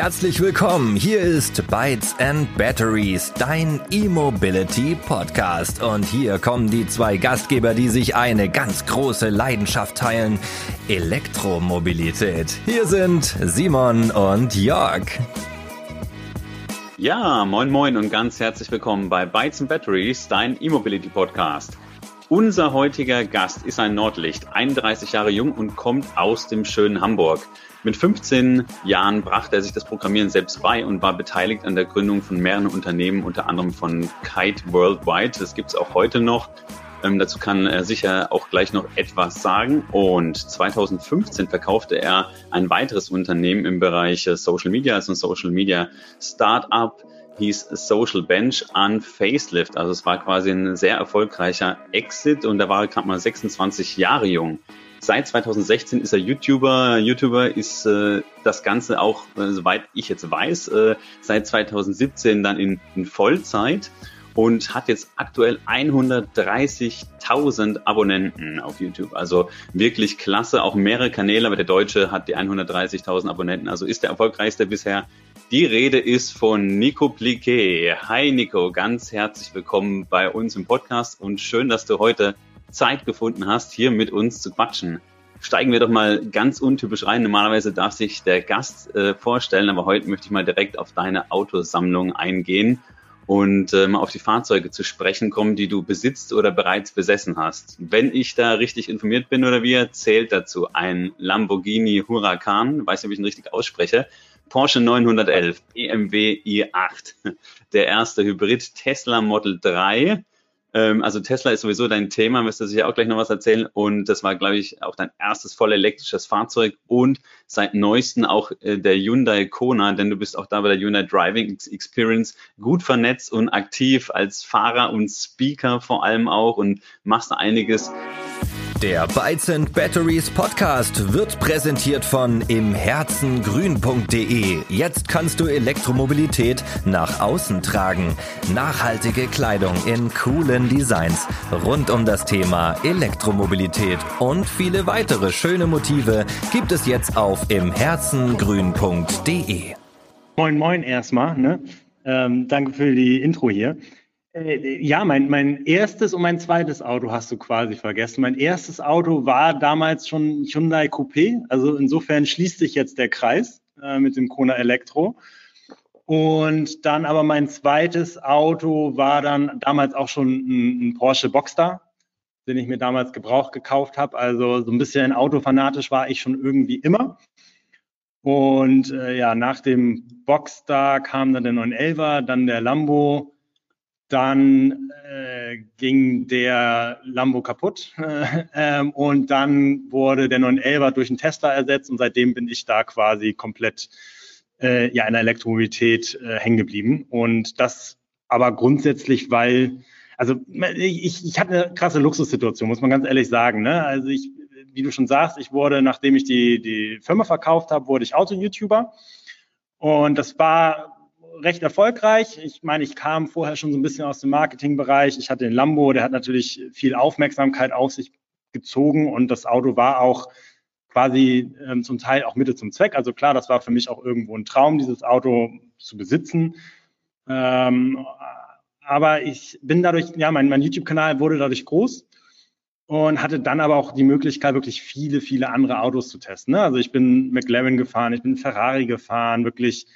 herzlich willkommen. Hier ist Bytes and Batteries, dein E-Mobility Podcast. Und hier kommen die zwei Gastgeber, die sich eine ganz große Leidenschaft teilen. Elektromobilität. Hier sind Simon und Jörg. Ja, moin moin und ganz herzlich willkommen bei Bytes and Batteries, dein E-Mobility Podcast. Unser heutiger Gast ist ein Nordlicht, 31 Jahre jung und kommt aus dem schönen Hamburg. Mit 15 Jahren brachte er sich das Programmieren selbst bei und war beteiligt an der Gründung von mehreren Unternehmen, unter anderem von Kite Worldwide. Das gibt es auch heute noch. Ähm, dazu kann er sicher auch gleich noch etwas sagen. Und 2015 verkaufte er ein weiteres Unternehmen im Bereich äh, Social Media, also ein Social Media Startup hieß Social Bench an Facelift. Also es war quasi ein sehr erfolgreicher Exit und er war gerade mal 26 Jahre jung. Seit 2016 ist er YouTuber. YouTuber ist äh, das Ganze auch, äh, soweit ich jetzt weiß, äh, seit 2017 dann in, in Vollzeit und hat jetzt aktuell 130.000 Abonnenten auf YouTube. Also wirklich klasse, auch mehrere Kanäle, aber der Deutsche hat die 130.000 Abonnenten, also ist der erfolgreichste bisher. Die Rede ist von Nico Pliquet. Hi Nico, ganz herzlich willkommen bei uns im Podcast und schön, dass du heute Zeit gefunden hast, hier mit uns zu quatschen. Steigen wir doch mal ganz untypisch rein. Normalerweise darf sich der Gast äh, vorstellen, aber heute möchte ich mal direkt auf deine Autosammlung eingehen und äh, mal auf die Fahrzeuge zu sprechen kommen, die du besitzt oder bereits besessen hast. Wenn ich da richtig informiert bin oder wie, zählt dazu ein Lamborghini Huracan, weiß nicht, ob ich ihn richtig ausspreche, Porsche 911, BMW i8, der erste Hybrid Tesla Model 3, ähm, also Tesla ist sowieso dein Thema, wirst du sicher auch gleich noch was erzählen. Und das war, glaube ich, auch dein erstes voll elektrisches Fahrzeug und seit neuesten auch äh, der Hyundai Kona, denn du bist auch da bei der Hyundai Driving Experience gut vernetzt und aktiv als Fahrer und Speaker vor allem auch und machst einiges. Der Bytes Batteries Podcast wird präsentiert von imherzengrün.de. Jetzt kannst du Elektromobilität nach außen tragen. Nachhaltige Kleidung in coolen Designs rund um das Thema Elektromobilität und viele weitere schöne Motive gibt es jetzt auf imherzengrün.de. Moin, moin erstmal. Ne? Ähm, danke für die Intro hier. Äh, ja, mein, mein erstes und mein zweites Auto hast du quasi vergessen. Mein erstes Auto war damals schon Hyundai Coupé. Also insofern schließt sich jetzt der Kreis äh, mit dem Kona Elektro. Und dann aber mein zweites Auto war dann damals auch schon ein, ein Porsche Boxster, den ich mir damals gebraucht gekauft habe. Also so ein bisschen autofanatisch war ich schon irgendwie immer. Und äh, ja, nach dem Boxster kam dann der 911er, dann der Lambo, dann äh, ging der Lambo kaputt äh, und dann wurde der 911 durch einen Tesla ersetzt und seitdem bin ich da quasi komplett äh, ja in der Elektromobilität äh, hängen geblieben und das aber grundsätzlich, weil also ich, ich hatte eine krasse Luxussituation, muss man ganz ehrlich sagen. Ne? Also ich, wie du schon sagst, ich wurde, nachdem ich die, die Firma verkauft habe, wurde ich Auto-YouTuber. Und das war recht erfolgreich. Ich meine, ich kam vorher schon so ein bisschen aus dem Marketingbereich. Ich hatte den Lambo, der hat natürlich viel Aufmerksamkeit auf sich gezogen und das Auto war auch quasi ähm, zum Teil auch Mitte zum Zweck. Also klar, das war für mich auch irgendwo ein Traum, dieses Auto zu besitzen. Ähm, aber ich bin dadurch, ja, mein, mein YouTube-Kanal wurde dadurch groß und hatte dann aber auch die Möglichkeit, wirklich viele, viele andere Autos zu testen. Ne? Also ich bin McLaren gefahren, ich bin Ferrari gefahren, wirklich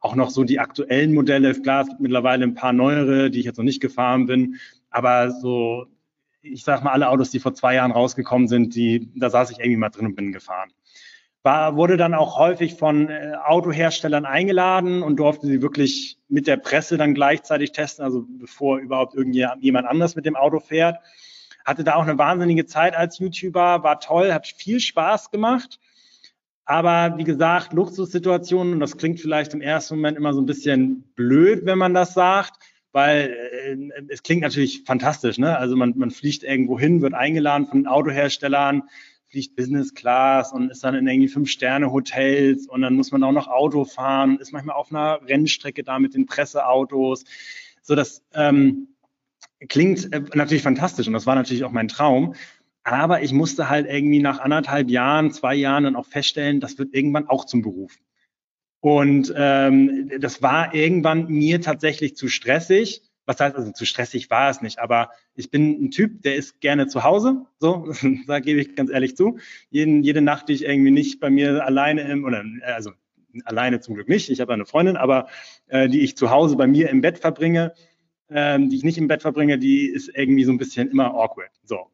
auch noch so die aktuellen Modelle. Klar, es gibt mittlerweile ein paar neuere, die ich jetzt noch nicht gefahren bin, aber so, ich sag mal, alle Autos, die vor zwei Jahren rausgekommen sind, die, da saß ich irgendwie mal drin und bin gefahren. War, wurde dann auch häufig von äh, Autoherstellern eingeladen und durfte sie wirklich mit der Presse dann gleichzeitig testen, also bevor überhaupt irgendjemand anders mit dem Auto fährt. Hatte da auch eine wahnsinnige Zeit als YouTuber, war toll, hat viel Spaß gemacht aber wie gesagt, Luxussituationen, und das klingt vielleicht im ersten Moment immer so ein bisschen blöd, wenn man das sagt, weil äh, es klingt natürlich fantastisch. Ne? Also man, man fliegt irgendwo hin, wird eingeladen von den Autoherstellern, fliegt Business Class und ist dann in irgendwie Fünf-Sterne-Hotels und dann muss man auch noch Auto fahren, ist manchmal auf einer Rennstrecke da mit den Presseautos. So, das ähm, klingt äh, natürlich fantastisch und das war natürlich auch mein Traum. Aber ich musste halt irgendwie nach anderthalb Jahren, zwei Jahren dann auch feststellen, das wird irgendwann auch zum Beruf. Und ähm, das war irgendwann mir tatsächlich zu stressig. Was heißt also zu stressig war es nicht, aber ich bin ein Typ, der ist gerne zu Hause, so, da gebe ich ganz ehrlich zu. Jeden, jede Nacht, die ich irgendwie nicht bei mir alleine im, oder also alleine zum Glück nicht, ich habe eine Freundin, aber äh, die ich zu Hause bei mir im Bett verbringe, ähm, die ich nicht im Bett verbringe, die ist irgendwie so ein bisschen immer awkward. So.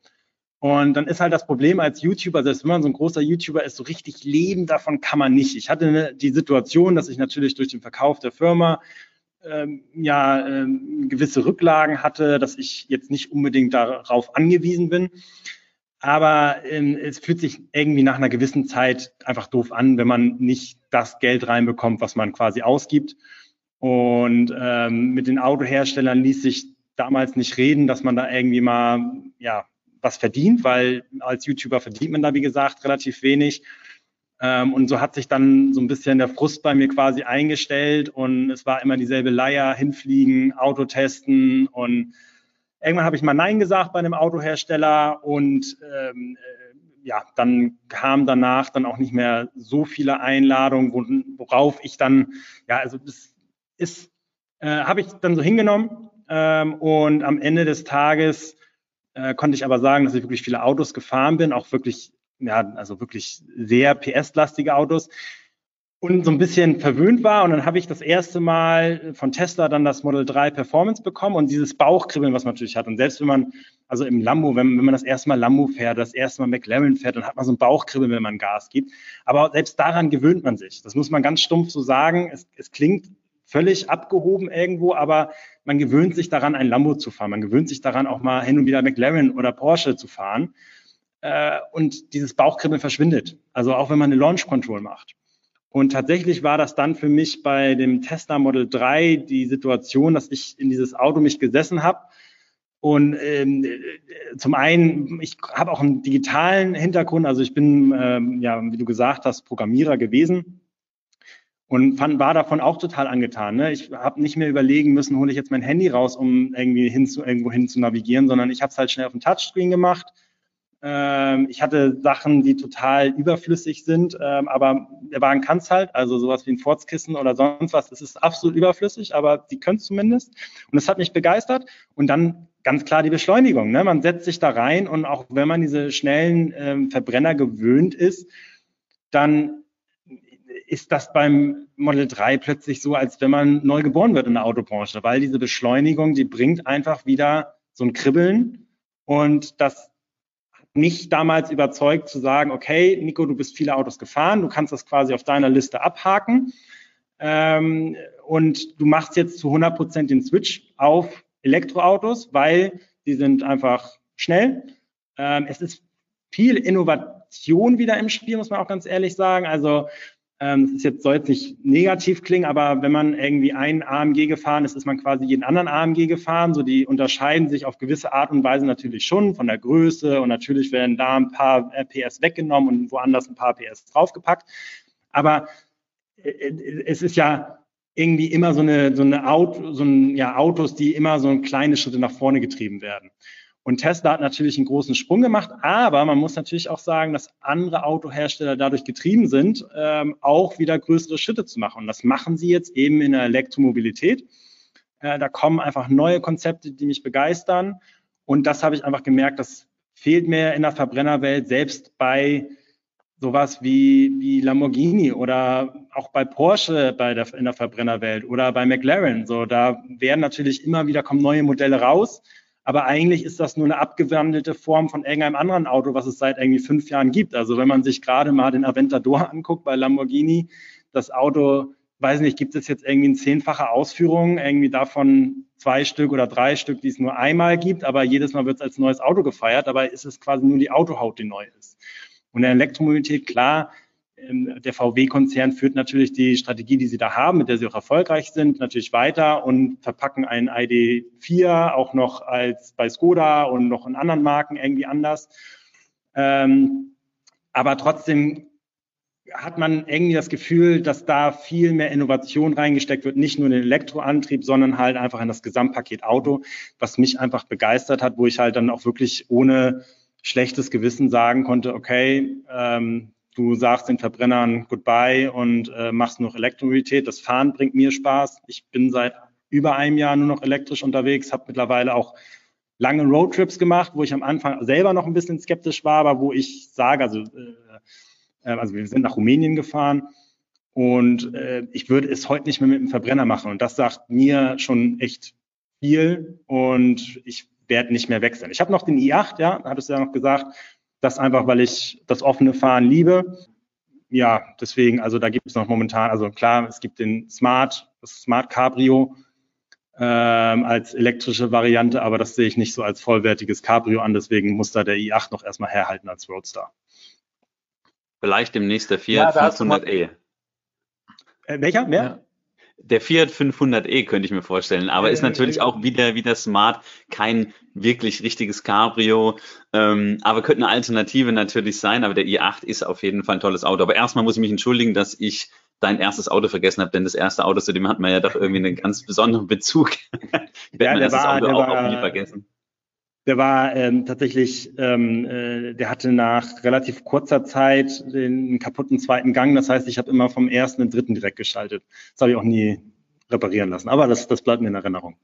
Und dann ist halt das Problem als YouTuber, selbst wenn man so ein großer YouTuber ist, so richtig leben davon kann man nicht. Ich hatte ne, die Situation, dass ich natürlich durch den Verkauf der Firma ähm, ja ähm, gewisse Rücklagen hatte, dass ich jetzt nicht unbedingt darauf angewiesen bin. Aber ähm, es fühlt sich irgendwie nach einer gewissen Zeit einfach doof an, wenn man nicht das Geld reinbekommt, was man quasi ausgibt. Und ähm, mit den Autoherstellern ließ sich damals nicht reden, dass man da irgendwie mal ja was verdient, weil als YouTuber verdient man da wie gesagt relativ wenig. Ähm, und so hat sich dann so ein bisschen der Frust bei mir quasi eingestellt und es war immer dieselbe Leier, hinfliegen, Auto testen und irgendwann habe ich mal Nein gesagt bei einem Autohersteller und ähm, äh, ja, dann kam danach dann auch nicht mehr so viele Einladungen, worauf ich dann, ja, also das ist, äh, habe ich dann so hingenommen ähm, und am Ende des Tages äh, konnte ich aber sagen, dass ich wirklich viele Autos gefahren bin, auch wirklich ja, also wirklich sehr PS-lastige Autos und so ein bisschen verwöhnt war. Und dann habe ich das erste Mal von Tesla dann das Model 3 Performance bekommen und dieses Bauchkribbeln, was man natürlich hat. Und selbst wenn man, also im Lambo, wenn, wenn man das erste Mal Lambo fährt, das erste Mal McLaren fährt, dann hat man so ein Bauchkribbeln, wenn man Gas gibt. Aber selbst daran gewöhnt man sich. Das muss man ganz stumpf so sagen. Es, es klingt völlig abgehoben irgendwo, aber man gewöhnt sich daran, ein Lambo zu fahren. Man gewöhnt sich daran, auch mal hin und wieder McLaren oder Porsche zu fahren äh, und dieses Bauchkribbeln verschwindet. Also auch wenn man eine Launch Control macht. Und tatsächlich war das dann für mich bei dem Tesla Model 3 die Situation, dass ich in dieses Auto mich gesessen habe. Und ähm, äh, zum einen, ich habe auch einen digitalen Hintergrund, also ich bin, ähm, ja, wie du gesagt hast, Programmierer gewesen und fand, war davon auch total angetan. Ne? Ich habe nicht mehr überlegen müssen, hole ich jetzt mein Handy raus, um irgendwie hin zu, irgendwo hin zu navigieren, sondern ich habe es halt schnell auf dem Touchscreen gemacht ähm, ich hatte Sachen, die total überflüssig sind, ähm, aber der Wagen kann es halt, also sowas wie ein Forzkissen oder sonst was, das ist absolut überflüssig, aber die können es zumindest. Und das hat mich begeistert. Und dann ganz klar die Beschleunigung. Ne? Man setzt sich da rein und auch wenn man diese schnellen ähm, Verbrenner gewöhnt ist, dann ist das beim Model 3 plötzlich so, als wenn man neu geboren wird in der Autobranche, weil diese Beschleunigung, die bringt einfach wieder so ein Kribbeln und das mich damals überzeugt zu sagen, okay, Nico, du bist viele Autos gefahren, du kannst das quasi auf deiner Liste abhaken ähm, und du machst jetzt zu 100 Prozent den Switch auf Elektroautos, weil die sind einfach schnell. Ähm, es ist viel Innovation wieder im Spiel, muss man auch ganz ehrlich sagen. Also das ist jetzt, soll jetzt nicht negativ klingen, aber wenn man irgendwie einen AMG gefahren ist, ist man quasi jeden anderen AMG gefahren. So, die unterscheiden sich auf gewisse Art und Weise natürlich schon von der Größe und natürlich werden da ein paar äh, PS weggenommen und woanders ein paar PS draufgepackt. Aber äh, äh, es ist ja irgendwie immer so eine, so eine Auto, so ein, ja, Autos, die immer so kleine Schritte nach vorne getrieben werden. Und Tesla hat natürlich einen großen Sprung gemacht, aber man muss natürlich auch sagen, dass andere Autohersteller dadurch getrieben sind, ähm, auch wieder größere Schritte zu machen. Und das machen sie jetzt eben in der Elektromobilität. Äh, da kommen einfach neue Konzepte, die mich begeistern. Und das habe ich einfach gemerkt, das fehlt mir in der Verbrennerwelt, selbst bei sowas wie, wie Lamborghini oder auch bei Porsche bei der, in der Verbrennerwelt oder bei McLaren. So, da werden natürlich immer wieder kommen neue Modelle raus. Aber eigentlich ist das nur eine abgewandelte Form von irgendeinem anderen Auto, was es seit irgendwie fünf Jahren gibt. Also wenn man sich gerade mal den Aventador anguckt bei Lamborghini, das Auto, weiß nicht, gibt es jetzt irgendwie eine zehnfache Ausführung, irgendwie davon zwei Stück oder drei Stück, die es nur einmal gibt, aber jedes Mal wird es als neues Auto gefeiert. Dabei ist es quasi nur die Autohaut, die neu ist. Und in der Elektromobilität, klar, der VW-Konzern führt natürlich die Strategie, die sie da haben, mit der sie auch erfolgreich sind, natürlich weiter und verpacken einen ID4 auch noch als bei Skoda und noch in anderen Marken irgendwie anders. Ähm, aber trotzdem hat man irgendwie das Gefühl, dass da viel mehr Innovation reingesteckt wird, nicht nur in den Elektroantrieb, sondern halt einfach in das Gesamtpaket Auto, was mich einfach begeistert hat, wo ich halt dann auch wirklich ohne schlechtes Gewissen sagen konnte, okay, ähm, du sagst den Verbrennern Goodbye und äh, machst noch Elektromobilität. Das Fahren bringt mir Spaß. Ich bin seit über einem Jahr nur noch elektrisch unterwegs, habe mittlerweile auch lange Roadtrips gemacht, wo ich am Anfang selber noch ein bisschen skeptisch war, aber wo ich sage, also, äh, äh also wir sind nach Rumänien gefahren und äh, ich würde es heute nicht mehr mit dem Verbrenner machen. Und das sagt mir schon echt viel und ich werde nicht mehr wechseln. Ich habe noch den i8, ja, hattest du ja noch gesagt. Das einfach, weil ich das offene Fahren liebe. Ja, deswegen, also da gibt es noch momentan, also klar, es gibt den Smart, das Smart Cabrio ähm, als elektrische Variante, aber das sehe ich nicht so als vollwertiges Cabrio an. Deswegen muss da der i8 noch erstmal herhalten als Roadster. Vielleicht demnächst der Fiat ja, 500e. Äh, welcher? Wer? Ja. Der Fiat 500e könnte ich mir vorstellen, aber ist natürlich auch wieder, wieder smart, kein wirklich richtiges Cabrio, ähm, aber könnte eine Alternative natürlich sein, aber der i8 ist auf jeden Fall ein tolles Auto. Aber erstmal muss ich mich entschuldigen, dass ich dein erstes Auto vergessen habe, denn das erste Auto, zu dem hat man ja doch irgendwie einen ganz besonderen Bezug. ich werde ja, mein erstes war, Auto auch, war, auch nie vergessen. Der war ähm, tatsächlich, ähm, äh, der hatte nach relativ kurzer Zeit den kaputten zweiten Gang. Das heißt, ich habe immer vom ersten und dritten direkt geschaltet. Das habe ich auch nie reparieren lassen. Aber das, das bleibt mir in Erinnerung.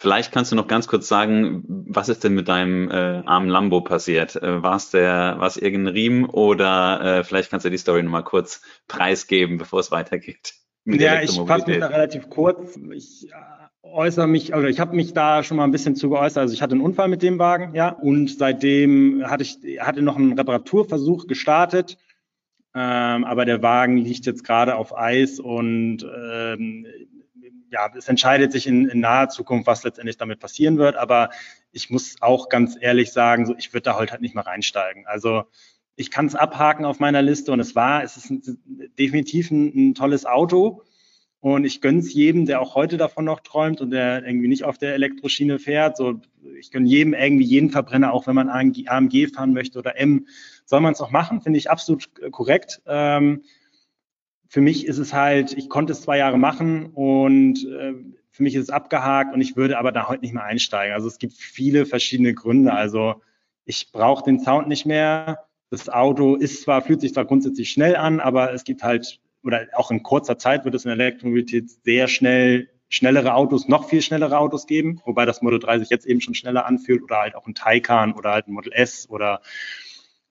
Vielleicht kannst du noch ganz kurz sagen, was ist denn mit deinem äh, armen Lambo passiert? Äh, war es der, war es irgendein Riemen oder äh, vielleicht kannst du die Story nochmal kurz preisgeben, bevor es weitergeht? Ja, ich fasse mich da relativ kurz. Ich äh, äußere mich, also ich habe mich da schon mal ein bisschen zu geäußert. Also ich hatte einen Unfall mit dem Wagen, ja, und seitdem hatte ich hatte noch einen Reparaturversuch gestartet. Ähm, aber der Wagen liegt jetzt gerade auf Eis und ähm, ja, es entscheidet sich in, in naher Zukunft, was letztendlich damit passieren wird. Aber ich muss auch ganz ehrlich sagen, so ich würde da heute halt nicht mehr reinsteigen. Also ich kann es abhaken auf meiner Liste und es war, es ist ein, definitiv ein, ein, tolles Auto. Und ich gönne es jedem, der auch heute davon noch träumt und der irgendwie nicht auf der Elektroschiene fährt. So, ich gönne jedem irgendwie jeden Verbrenner, auch wenn man AMG fahren möchte oder M, soll man es auch machen, finde ich absolut korrekt. Ähm, für mich ist es halt, ich konnte es zwei Jahre machen und äh, für mich ist es abgehakt und ich würde aber da heute nicht mehr einsteigen. Also es gibt viele verschiedene Gründe. Also ich brauche den Sound nicht mehr. Das Auto ist zwar, fühlt sich zwar grundsätzlich schnell an, aber es gibt halt, oder auch in kurzer Zeit wird es in der Elektromobilität sehr schnell schnellere Autos, noch viel schnellere Autos geben, wobei das Model 3 sich jetzt eben schon schneller anfühlt oder halt auch ein Taycan oder halt ein Model S oder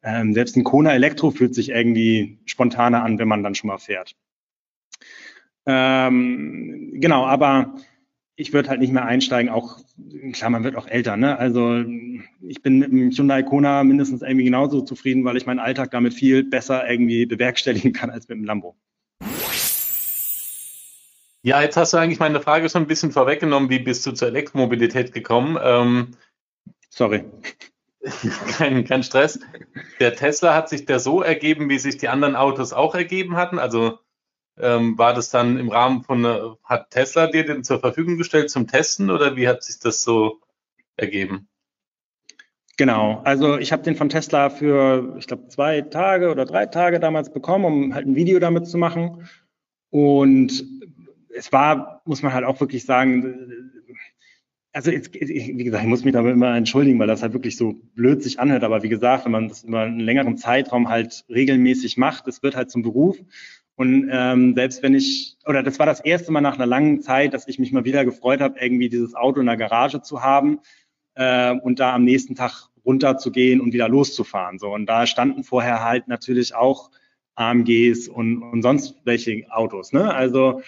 ähm, selbst ein Kona Elektro fühlt sich irgendwie spontaner an, wenn man dann schon mal fährt. Ähm, genau, aber ich würde halt nicht mehr einsteigen, auch, klar, man wird auch älter, ne? Also ich bin mit dem Hyundai Kona mindestens irgendwie genauso zufrieden, weil ich meinen Alltag damit viel besser irgendwie bewerkstelligen kann als mit dem Lambo. Ja, jetzt hast du eigentlich meine Frage schon ein bisschen vorweggenommen. Wie bist du zur Elektromobilität gekommen? Ähm, Sorry. kein, kein Stress. Der Tesla hat sich der so ergeben, wie sich die anderen Autos auch ergeben hatten. Also ähm, war das dann im Rahmen von, äh, hat Tesla dir den zur Verfügung gestellt zum Testen oder wie hat sich das so ergeben? Genau, also ich habe den von Tesla für, ich glaube, zwei Tage oder drei Tage damals bekommen, um halt ein Video damit zu machen. Und es war, muss man halt auch wirklich sagen, also jetzt, wie gesagt, ich muss mich damit immer entschuldigen, weil das halt wirklich so blöd sich anhört. Aber wie gesagt, wenn man das über einen längeren Zeitraum halt regelmäßig macht, es wird halt zum Beruf. Und ähm, selbst wenn ich, oder das war das erste Mal nach einer langen Zeit, dass ich mich mal wieder gefreut habe, irgendwie dieses Auto in der Garage zu haben äh, und da am nächsten Tag runterzugehen und wieder loszufahren. So und da standen vorher halt natürlich auch AMGs und, und sonst welche Autos. Ne? Also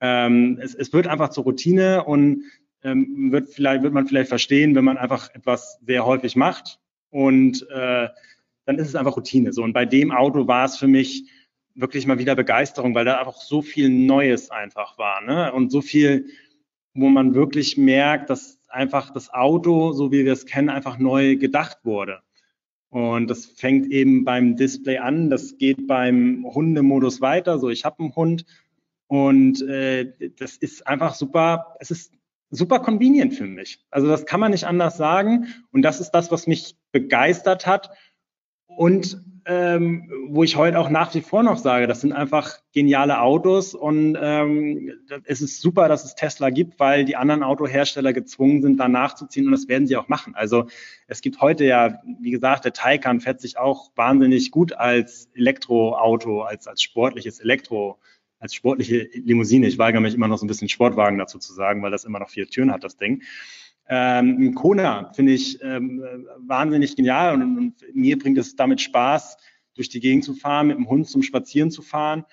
ähm, es, es wird einfach zur Routine und ähm, wird vielleicht wird man vielleicht verstehen, wenn man einfach etwas sehr häufig macht und äh, dann ist es einfach Routine. So und bei dem Auto war es für mich wirklich mal wieder Begeisterung, weil da einfach so viel Neues einfach war ne? und so viel, wo man wirklich merkt, dass einfach das Auto, so wie wir es kennen, einfach neu gedacht wurde. Und das fängt eben beim Display an, das geht beim Hundemodus weiter. So, ich habe einen Hund und äh, das ist einfach super. Es ist super convenient für mich. Also das kann man nicht anders sagen. Und das ist das, was mich begeistert hat. Und ähm, wo ich heute auch nach wie vor noch sage, das sind einfach geniale Autos und ähm, es ist super, dass es Tesla gibt, weil die anderen Autohersteller gezwungen sind, da nachzuziehen und das werden sie auch machen. Also es gibt heute ja, wie gesagt, der Taycan fährt sich auch wahnsinnig gut als Elektroauto, als, als sportliches Elektro, als sportliche Limousine. Ich weigere mich immer noch so ein bisschen Sportwagen dazu zu sagen, weil das immer noch vier Türen hat, das Ding. Ähm, Kona finde ich ähm, wahnsinnig genial und, und, mir bringt es damit Spaß, durch die Gegend zu fahren, mit dem Hund zum Spazieren zu fahren.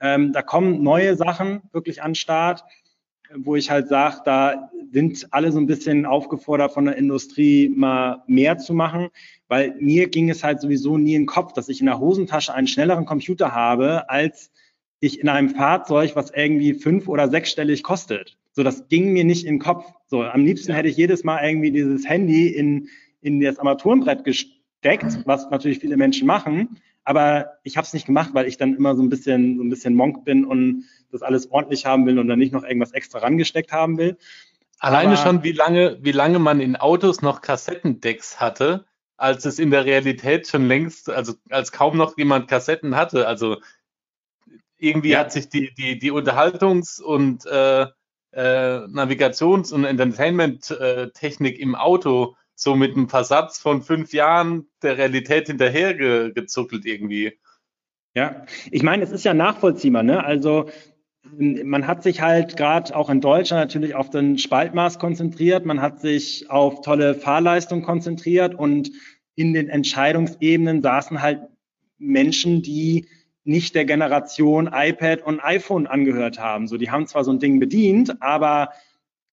Ähm, da kommen neue Sachen wirklich an den Start, wo ich halt sage, da sind alle so ein bisschen aufgefordert von der Industrie mal mehr zu machen, weil mir ging es halt sowieso nie in den Kopf, dass ich in der Hosentasche einen schnelleren Computer habe, als ich in einem Fahrzeug, was irgendwie fünf- oder sechsstellig kostet. So, das ging mir nicht in den Kopf. So, am liebsten hätte ich jedes Mal irgendwie dieses Handy in, in das Armaturenbrett gesteckt, was natürlich viele Menschen machen. Aber ich habe es nicht gemacht, weil ich dann immer so ein bisschen so ein bisschen Monk bin und das alles ordentlich haben will und dann nicht noch irgendwas extra rangesteckt haben will. Alleine Aber, schon, wie lange, wie lange man in Autos noch Kassettendecks hatte, als es in der Realität schon längst, also als kaum noch jemand Kassetten hatte. Also irgendwie ja. hat sich die, die, die Unterhaltungs- und äh, äh, Navigations- und Entertainment-Technik im Auto so mit einem Versatz von fünf Jahren der Realität hinterhergezuckelt irgendwie. Ja, ich meine, es ist ja nachvollziehbar, ne? Also man hat sich halt gerade auch in Deutschland natürlich auf den Spaltmaß konzentriert, man hat sich auf tolle Fahrleistung konzentriert und in den Entscheidungsebenen saßen halt Menschen, die nicht der Generation iPad und iPhone angehört haben. So, die haben zwar so ein Ding bedient, aber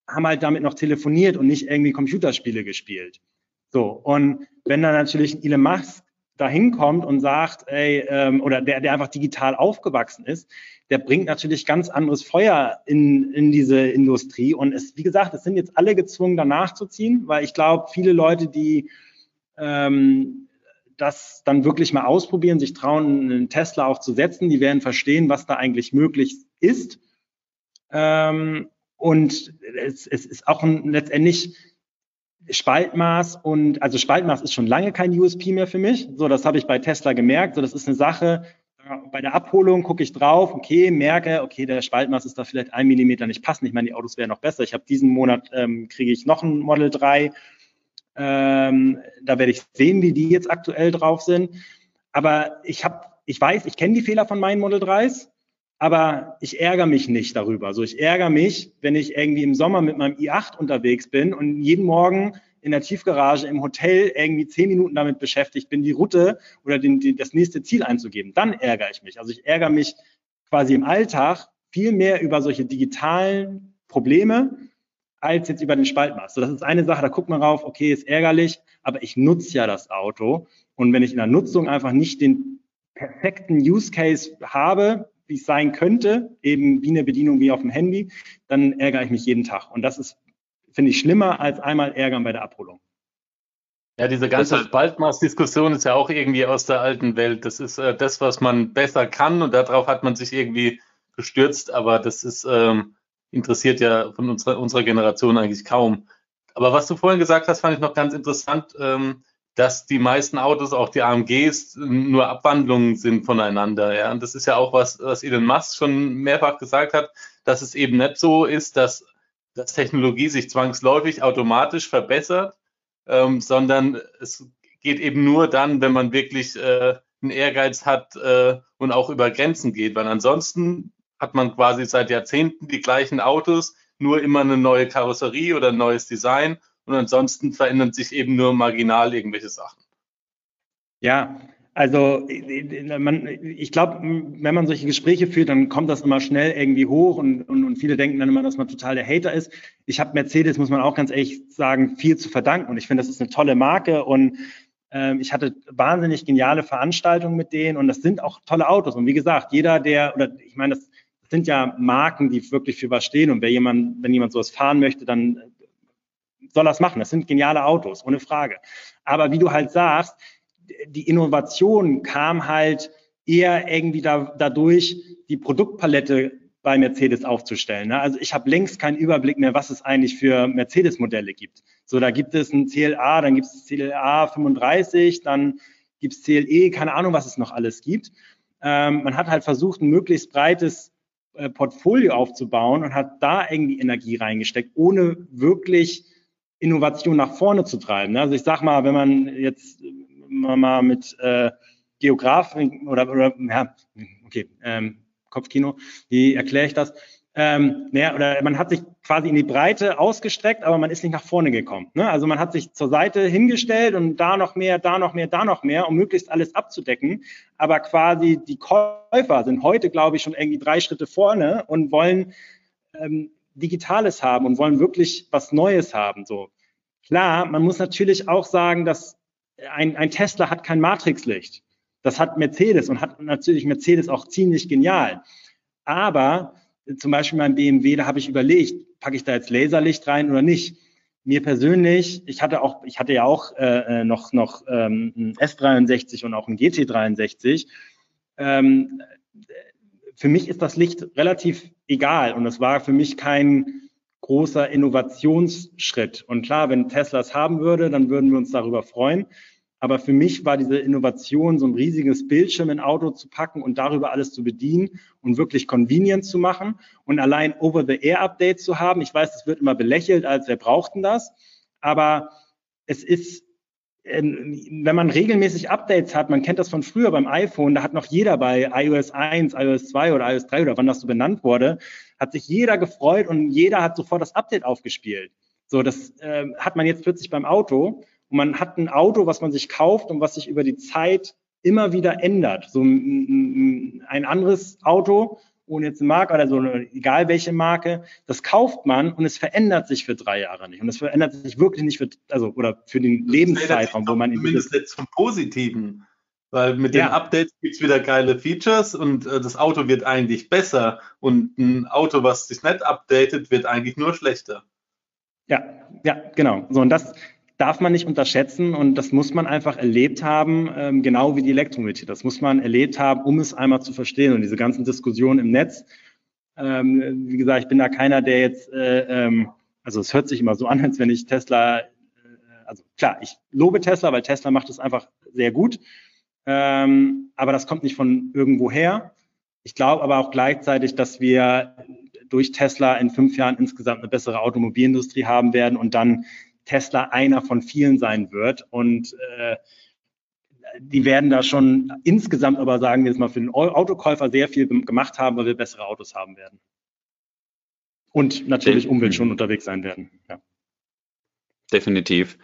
haben halt damit noch telefoniert und nicht irgendwie Computerspiele gespielt. So, und wenn dann natürlich Elon Musk da hinkommt und sagt, ey, ähm, oder der, der einfach digital aufgewachsen ist, der bringt natürlich ganz anderes Feuer in, in diese Industrie. Und es, wie gesagt, es sind jetzt alle gezwungen, danach zu ziehen, weil ich glaube, viele Leute, die ähm, das dann wirklich mal ausprobieren, sich trauen, einen Tesla auch zu setzen. Die werden verstehen, was da eigentlich möglich ist. Ähm, und es, es ist auch ein, letztendlich Spaltmaß und also Spaltmaß ist schon lange kein USP mehr für mich. So, das habe ich bei Tesla gemerkt. So, das ist eine Sache. Bei der Abholung gucke ich drauf, okay, merke, okay, der Spaltmaß ist da vielleicht ein Millimeter nicht passend. Ich meine, die Autos wären noch besser. Ich habe diesen Monat ähm, kriege ich noch ein Model 3 ähm, da werde ich sehen, wie die jetzt aktuell drauf sind. Aber ich habe, ich weiß, ich kenne die Fehler von meinen Model 3s, aber ich ärgere mich nicht darüber. Also ich ärgere mich, wenn ich irgendwie im Sommer mit meinem i8 unterwegs bin und jeden Morgen in der Tiefgarage im Hotel irgendwie zehn Minuten damit beschäftigt bin, die Route oder den, die, das nächste Ziel einzugeben. Dann ärgere ich mich. Also ich ärgere mich quasi im Alltag viel mehr über solche digitalen Probleme, als jetzt über den Spaltmaß. So, das ist eine Sache, da guckt man rauf, okay, ist ärgerlich, aber ich nutze ja das Auto. Und wenn ich in der Nutzung einfach nicht den perfekten Use Case habe, wie es sein könnte, eben wie eine Bedienung wie auf dem Handy, dann ärgere ich mich jeden Tag. Und das ist, finde ich, schlimmer als einmal ärgern bei der Abholung. Ja, diese ganze Spaltmaß-Diskussion ist ja auch irgendwie aus der alten Welt. Das ist äh, das, was man besser kann und darauf hat man sich irgendwie gestürzt, aber das ist, ähm, interessiert ja von unserer, unserer Generation eigentlich kaum. Aber was du vorhin gesagt hast, fand ich noch ganz interessant, ähm, dass die meisten Autos, auch die AMGs, nur Abwandlungen sind voneinander. Ja? Und das ist ja auch was, was Elon Musk schon mehrfach gesagt hat, dass es eben nicht so ist, dass, dass Technologie sich zwangsläufig automatisch verbessert, ähm, sondern es geht eben nur dann, wenn man wirklich äh, einen Ehrgeiz hat äh, und auch über Grenzen geht, weil ansonsten hat man quasi seit Jahrzehnten die gleichen Autos, nur immer eine neue Karosserie oder ein neues Design und ansonsten verändern sich eben nur marginal irgendwelche Sachen. Ja, also ich glaube, wenn man solche Gespräche führt, dann kommt das immer schnell irgendwie hoch und, und, und viele denken dann immer, dass man total der Hater ist. Ich habe Mercedes, muss man auch ganz ehrlich sagen, viel zu verdanken und ich finde, das ist eine tolle Marke und ähm, ich hatte wahnsinnig geniale Veranstaltungen mit denen und das sind auch tolle Autos. Und wie gesagt, jeder, der, oder ich meine, das sind ja Marken, die wirklich für was stehen. Und wenn jemand, wenn jemand sowas fahren möchte, dann soll das machen. Das sind geniale Autos, ohne Frage. Aber wie du halt sagst, die Innovation kam halt eher irgendwie da, dadurch, die Produktpalette bei Mercedes aufzustellen. Ne? Also ich habe längst keinen Überblick mehr, was es eigentlich für Mercedes-Modelle gibt. So, da gibt es ein CLA, dann gibt es CLA 35, dann gibt es CLE, keine Ahnung, was es noch alles gibt. Ähm, man hat halt versucht, ein möglichst breites äh, Portfolio aufzubauen und hat da irgendwie Energie reingesteckt, ohne wirklich Innovation nach vorne zu treiben. Also ich sag mal, wenn man jetzt mal mit äh, Geografen oder, oder ja, okay, ähm, Kopfkino, wie erkläre ich das? Ähm, naja, oder man hat sich quasi in die Breite ausgestreckt, aber man ist nicht nach vorne gekommen. Ne? Also man hat sich zur Seite hingestellt und da noch mehr, da noch mehr, da noch mehr, um möglichst alles abzudecken. Aber quasi die Käufer sind heute, glaube ich, schon irgendwie drei Schritte vorne und wollen ähm, Digitales haben und wollen wirklich was Neues haben. So klar, man muss natürlich auch sagen, dass ein, ein Tesla hat kein Matrixlicht. Das hat Mercedes und hat natürlich Mercedes auch ziemlich genial. Aber zum Beispiel mein BMW, da habe ich überlegt, packe ich da jetzt Laserlicht rein oder nicht. Mir persönlich, ich hatte auch, ich hatte ja auch äh, äh noch noch ähm, ein S63 und auch ein GT63. Ähm, für mich ist das Licht relativ egal und es war für mich kein großer Innovationsschritt. Und klar, wenn Tesla es haben würde, dann würden wir uns darüber freuen. Aber für mich war diese Innovation, so ein riesiges Bildschirm in Auto zu packen und darüber alles zu bedienen und wirklich convenient zu machen und allein Over-the-Air-Update zu haben. Ich weiß, es wird immer belächelt, als wir brauchten das. Aber es ist, ähm, wenn man regelmäßig Updates hat, man kennt das von früher beim iPhone, da hat noch jeder bei iOS 1, iOS 2 oder iOS 3 oder wann das so benannt wurde, hat sich jeder gefreut und jeder hat sofort das Update aufgespielt. So, das äh, hat man jetzt plötzlich beim Auto. Und man hat ein Auto, was man sich kauft und was sich über die Zeit immer wieder ändert. So ein, ein anderes Auto, ohne jetzt eine Marke oder so, eine, egal welche Marke, das kauft man und es verändert sich für drei Jahre nicht. Und es verändert sich wirklich nicht für, also, oder für den Lebenszeitraum, wo man Zumindest jetzt zum Positiven. Weil mit ja. den Updates gibt's wieder geile Features und äh, das Auto wird eigentlich besser. Und ein Auto, was sich nicht updatet, wird eigentlich nur schlechter. Ja, ja, genau. So, und das, darf man nicht unterschätzen und das muss man einfach erlebt haben, ähm, genau wie die Elektromobilität. Das muss man erlebt haben, um es einmal zu verstehen. Und diese ganzen Diskussionen im Netz, ähm, wie gesagt, ich bin da keiner, der jetzt, äh, ähm, also es hört sich immer so an, als wenn ich Tesla, äh, also klar, ich lobe Tesla, weil Tesla macht es einfach sehr gut, aber das kommt nicht von irgendwo her. Ich glaube aber auch gleichzeitig, dass wir durch Tesla in fünf Jahren insgesamt eine bessere Automobilindustrie haben werden und dann Tesla einer von vielen sein wird. Und äh, die werden da schon insgesamt aber, sagen wir es mal, für den Autokäufer sehr viel gemacht haben, weil wir bessere Autos haben werden. Und natürlich umweltschonend unterwegs sein werden. Ja. Definitiv.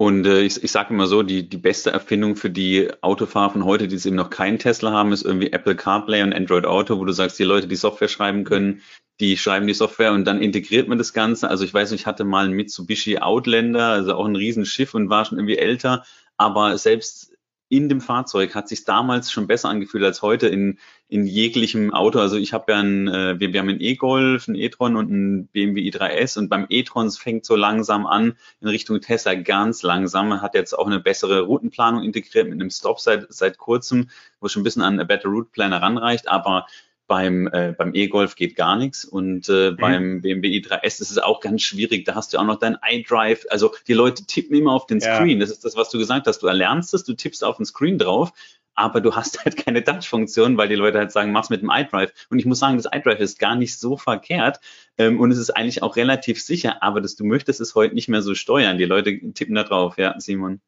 Und äh, ich, ich sage immer so, die, die beste Erfindung für die Autofahrer von heute, die es eben noch keinen Tesla haben, ist irgendwie Apple CarPlay und Android Auto, wo du sagst, die Leute, die Software schreiben können, die schreiben die Software und dann integriert man das Ganze. Also ich weiß nicht, ich hatte mal ein Mitsubishi Outlander, also auch ein Riesenschiff und war schon irgendwie älter, aber selbst in dem Fahrzeug hat sich damals schon besser angefühlt als heute in, in jeglichem Auto. Also ich habe ja ein, äh, wir, wir haben einen E-Golf, einen e-tron und einen BMW i3S und beim e-tron fängt so langsam an in Richtung Tesla ganz langsam. Man hat jetzt auch eine bessere Routenplanung integriert mit einem Stop seit, seit kurzem, wo schon ein bisschen an a Better Route Planner ranreicht, aber beim, äh, beim E-Golf geht gar nichts und äh, mhm. beim BMW i3S ist es auch ganz schwierig. Da hast du auch noch dein iDrive. Also die Leute tippen immer auf den Screen. Ja. Das ist das, was du gesagt hast. Du erlernst es, du tippst auf den Screen drauf, aber du hast halt keine Touch-Funktion, weil die Leute halt sagen, mach's mit dem iDrive. Und ich muss sagen, das iDrive ist gar nicht so verkehrt ähm, und es ist eigentlich auch relativ sicher, aber das, du möchtest es heute nicht mehr so steuern. Die Leute tippen da drauf, ja, Simon.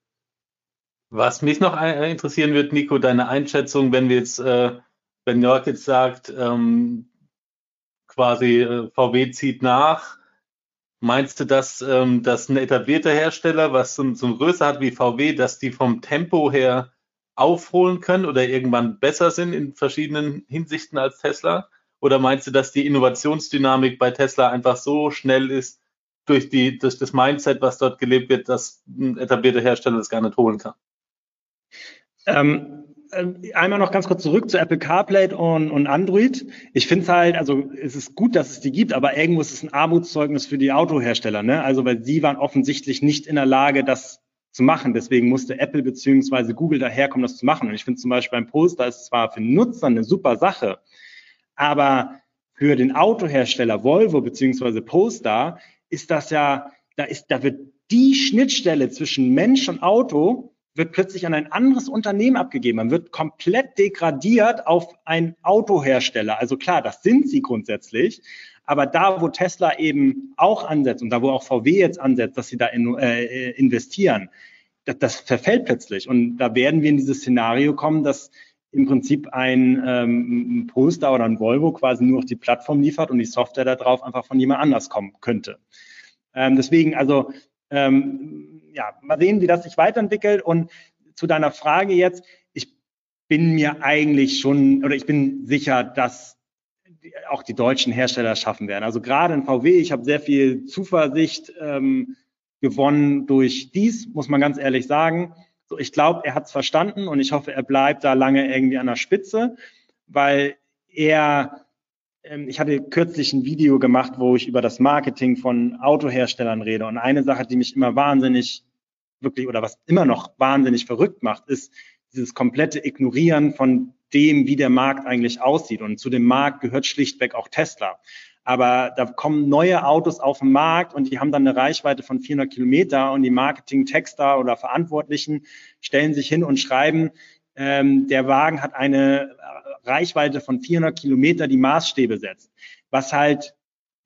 Was mich noch äh, interessieren wird, Nico, deine Einschätzung, wenn wir jetzt äh, wenn Jörg jetzt sagt, ähm, quasi äh, VW zieht nach, meinst du, dass, ähm, dass ein etablierter Hersteller, was so, so eine Größe hat wie VW, dass die vom Tempo her aufholen können oder irgendwann besser sind in verschiedenen Hinsichten als Tesla? Oder meinst du, dass die Innovationsdynamik bei Tesla einfach so schnell ist durch, die, durch das Mindset, was dort gelebt wird, dass ein etablierter Hersteller das gar nicht holen kann? Ähm, ähm, einmal noch ganz kurz zurück zu Apple CarPlay und, und Android. Ich finde es halt, also es ist gut, dass es die gibt, aber irgendwo ist es ein Armutszeugnis für die Autohersteller. Ne? Also weil sie waren offensichtlich nicht in der Lage, das zu machen. Deswegen musste Apple beziehungsweise Google daherkommen, das zu machen. Und ich finde zum Beispiel beim Poster ist zwar für Nutzer eine super Sache, aber für den Autohersteller Volvo beziehungsweise Polestar ist das ja, da ist, da wird die Schnittstelle zwischen Mensch und Auto wird plötzlich an ein anderes Unternehmen abgegeben. Man wird komplett degradiert auf einen Autohersteller. Also klar, das sind sie grundsätzlich. Aber da, wo Tesla eben auch ansetzt und da, wo auch VW jetzt ansetzt, dass sie da in, äh, investieren, das, das verfällt plötzlich. Und da werden wir in dieses Szenario kommen, dass im Prinzip ein, ähm, ein Polestar oder ein Volvo quasi nur noch die Plattform liefert und die Software da drauf einfach von jemand anders kommen könnte. Ähm, deswegen, also ähm, ja, mal sehen, wie das sich weiterentwickelt. Und zu deiner Frage jetzt, ich bin mir eigentlich schon, oder ich bin sicher, dass auch die deutschen Hersteller schaffen werden. Also gerade in VW, ich habe sehr viel Zuversicht ähm, gewonnen durch dies, muss man ganz ehrlich sagen. So, ich glaube, er hat es verstanden und ich hoffe, er bleibt da lange irgendwie an der Spitze, weil er ähm, ich hatte kürzlich ein Video gemacht, wo ich über das Marketing von Autoherstellern rede. Und eine Sache, die mich immer wahnsinnig, wirklich, oder was immer noch wahnsinnig verrückt macht, ist dieses komplette Ignorieren von dem, wie der Markt eigentlich aussieht. Und zu dem Markt gehört schlichtweg auch Tesla. Aber da kommen neue Autos auf den Markt und die haben dann eine Reichweite von 400 Kilometer und die Marketing-Texter oder Verantwortlichen stellen sich hin und schreiben, ähm, der Wagen hat eine Reichweite von 400 Kilometer die Maßstäbe setzt, was halt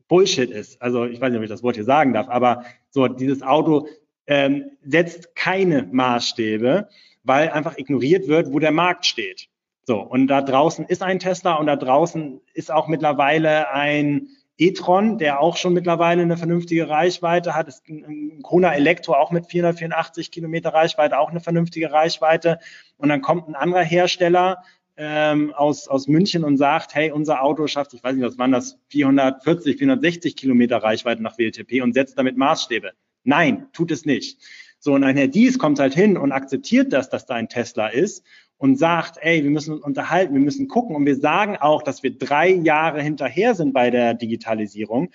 Bullshit ist. Also ich weiß nicht, ob ich das Wort hier sagen darf, aber so dieses Auto ähm, setzt keine Maßstäbe, weil einfach ignoriert wird, wo der Markt steht. So, und da draußen ist ein Tesla und da draußen ist auch mittlerweile ein e-tron, der auch schon mittlerweile eine vernünftige Reichweite hat. Ist ein Kona Elektro auch mit 484 Kilometer Reichweite, auch eine vernünftige Reichweite. Und dann kommt ein anderer Hersteller ähm, aus, aus München und sagt, hey, unser Auto schafft, ich weiß nicht, was waren das, 440, 460 Kilometer Reichweite nach WLTP und setzt damit Maßstäbe. Nein, tut es nicht. So, und ein Herr Dies kommt halt hin und akzeptiert das, dass da ein Tesla ist und sagt, ey, wir müssen uns unterhalten, wir müssen gucken. Und wir sagen auch, dass wir drei Jahre hinterher sind bei der Digitalisierung.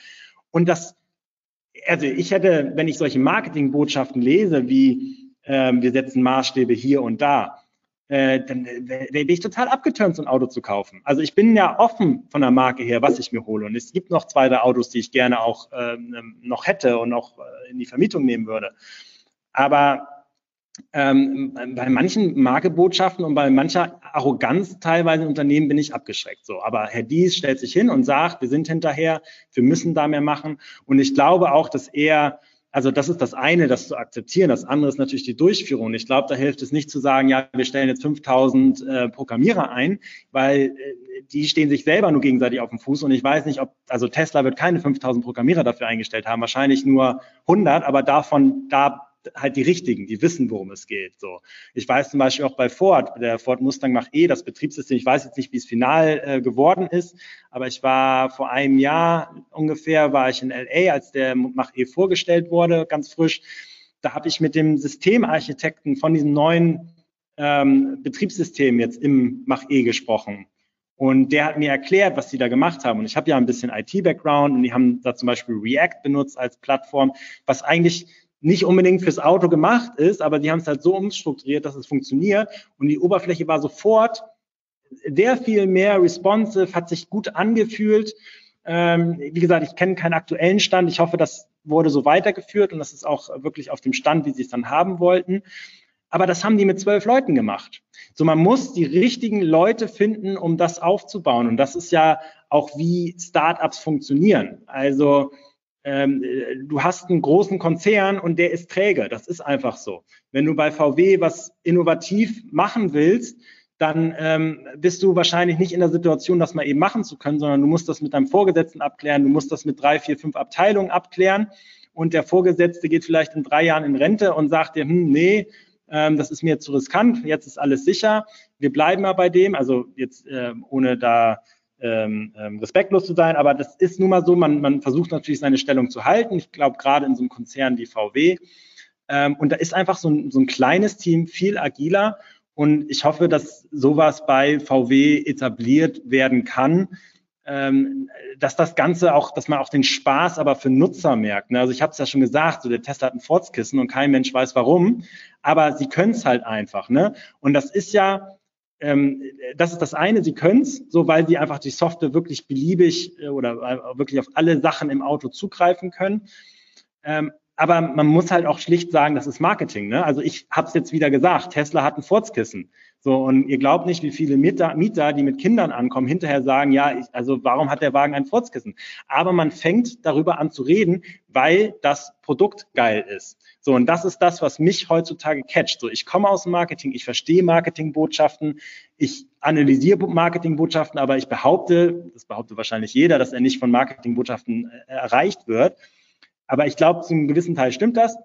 Und das, also ich hätte, wenn ich solche Marketingbotschaften lese, wie äh, wir setzen Maßstäbe hier und da, äh, dann wäre ich total abgeturnt, so ein Auto zu kaufen. Also ich bin ja offen von der Marke her, was ich mir hole. Und es gibt noch zwei, drei Autos, die ich gerne auch ähm, noch hätte und auch äh, in die Vermietung nehmen würde. Aber ähm, bei manchen Markebotschaften und bei mancher Arroganz teilweise in Unternehmen bin ich abgeschreckt. So, aber Herr Dies stellt sich hin und sagt, wir sind hinterher, wir müssen da mehr machen. Und ich glaube auch, dass er also das ist das eine, das zu akzeptieren. Das andere ist natürlich die Durchführung. Ich glaube, da hilft es nicht zu sagen, ja, wir stellen jetzt 5000 äh, Programmierer ein, weil äh, die stehen sich selber nur gegenseitig auf dem Fuß. Und ich weiß nicht, ob, also Tesla wird keine 5000 Programmierer dafür eingestellt haben, wahrscheinlich nur 100, aber davon, da halt die richtigen, die wissen, worum es geht. So, ich weiß zum Beispiel auch bei Ford, der Ford Mustang Mach E, das Betriebssystem. Ich weiß jetzt nicht, wie es final äh, geworden ist, aber ich war vor einem Jahr ungefähr war ich in LA, als der Mach E vorgestellt wurde, ganz frisch. Da habe ich mit dem Systemarchitekten von diesem neuen ähm, Betriebssystem jetzt im Mach E gesprochen. Und der hat mir erklärt, was die da gemacht haben. Und ich habe ja ein bisschen IT-Background und die haben da zum Beispiel React benutzt als Plattform, was eigentlich nicht unbedingt fürs Auto gemacht ist, aber die haben es halt so umstrukturiert, dass es funktioniert. Und die Oberfläche war sofort sehr viel mehr responsive, hat sich gut angefühlt. Ähm, wie gesagt, ich kenne keinen aktuellen Stand. Ich hoffe, das wurde so weitergeführt und das ist auch wirklich auf dem Stand, wie sie es dann haben wollten. Aber das haben die mit zwölf Leuten gemacht. So, man muss die richtigen Leute finden, um das aufzubauen. Und das ist ja auch wie Startups funktionieren. Also ähm, du hast einen großen Konzern und der ist träge. Das ist einfach so. Wenn du bei VW was innovativ machen willst, dann ähm, bist du wahrscheinlich nicht in der Situation, das mal eben machen zu können, sondern du musst das mit deinem Vorgesetzten abklären, du musst das mit drei, vier, fünf Abteilungen abklären und der Vorgesetzte geht vielleicht in drei Jahren in Rente und sagt dir, hm, nee, ähm, das ist mir zu riskant, jetzt ist alles sicher, wir bleiben mal bei dem, also jetzt äh, ohne da ähm, ähm, respektlos zu sein, aber das ist nun mal so, man, man versucht natürlich seine Stellung zu halten. Ich glaube, gerade in so einem Konzern wie VW. Ähm, und da ist einfach so ein, so ein kleines Team viel agiler. Und ich hoffe, dass sowas bei VW etabliert werden kann, ähm, dass das Ganze auch, dass man auch den Spaß aber für Nutzer merkt. Ne? Also ich habe es ja schon gesagt, so der Tesla hat ein Forzkissen und kein Mensch weiß warum, aber sie können es halt einfach. Ne? Und das ist ja ähm, das ist das eine, sie können es, so weil sie einfach die Software wirklich beliebig äh, oder äh, wirklich auf alle Sachen im Auto zugreifen können. Ähm, aber man muss halt auch schlicht sagen, das ist Marketing. Ne? Also ich habe es jetzt wieder gesagt, Tesla hat ein Furzkissen. So, und ihr glaubt nicht, wie viele Mieter, Mieter, die mit Kindern ankommen, hinterher sagen, ja, ich, also warum hat der Wagen ein Furzkissen? Aber man fängt darüber an zu reden, weil das Produkt geil ist. So, und das ist das, was mich heutzutage catcht. So, ich komme aus dem Marketing, ich verstehe Marketingbotschaften, ich analysiere Marketingbotschaften, aber ich behaupte, das behauptet wahrscheinlich jeder, dass er nicht von Marketingbotschaften äh, erreicht wird. Aber ich glaube, zu einem gewissen Teil stimmt das.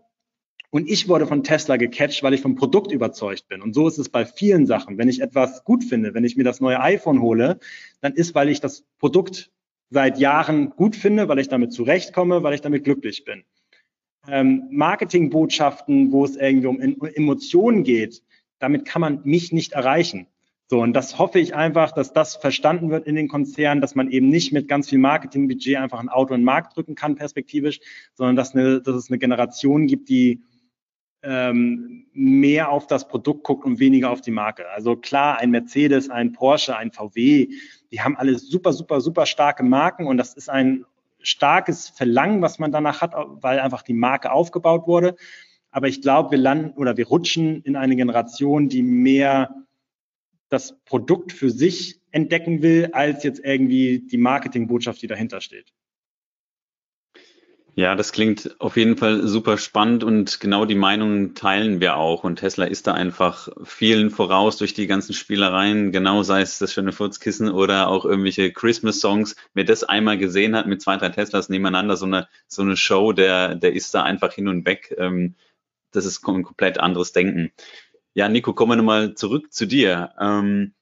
Und ich wurde von Tesla gecatcht, weil ich vom Produkt überzeugt bin. Und so ist es bei vielen Sachen. Wenn ich etwas gut finde, wenn ich mir das neue iPhone hole, dann ist, weil ich das Produkt seit Jahren gut finde, weil ich damit zurechtkomme, weil ich damit glücklich bin. Ähm, Marketingbotschaften, wo es irgendwie um Emotionen geht, damit kann man mich nicht erreichen. So, und das hoffe ich einfach, dass das verstanden wird in den Konzernen, dass man eben nicht mit ganz viel Marketingbudget einfach ein Auto in den Markt drücken kann, perspektivisch, sondern dass, eine, dass es eine Generation gibt, die ähm, mehr auf das Produkt guckt und weniger auf die Marke. Also klar, ein Mercedes, ein Porsche, ein VW, die haben alle super, super, super starke Marken und das ist ein starkes Verlangen, was man danach hat, weil einfach die Marke aufgebaut wurde. Aber ich glaube, wir landen oder wir rutschen in eine Generation, die mehr das Produkt für sich entdecken will, als jetzt irgendwie die Marketingbotschaft, die dahinter steht. Ja, das klingt auf jeden Fall super spannend und genau die Meinungen teilen wir auch. Und Tesla ist da einfach vielen voraus durch die ganzen Spielereien, genau sei es das schöne Furzkissen oder auch irgendwelche Christmas-Songs. Wer das einmal gesehen hat mit zwei, drei Teslas nebeneinander, so eine, so eine Show, der, der ist da einfach hin und weg. Ähm, das ist ein komplett anderes Denken. Ja, Nico, kommen wir nochmal zurück zu dir. Ähm,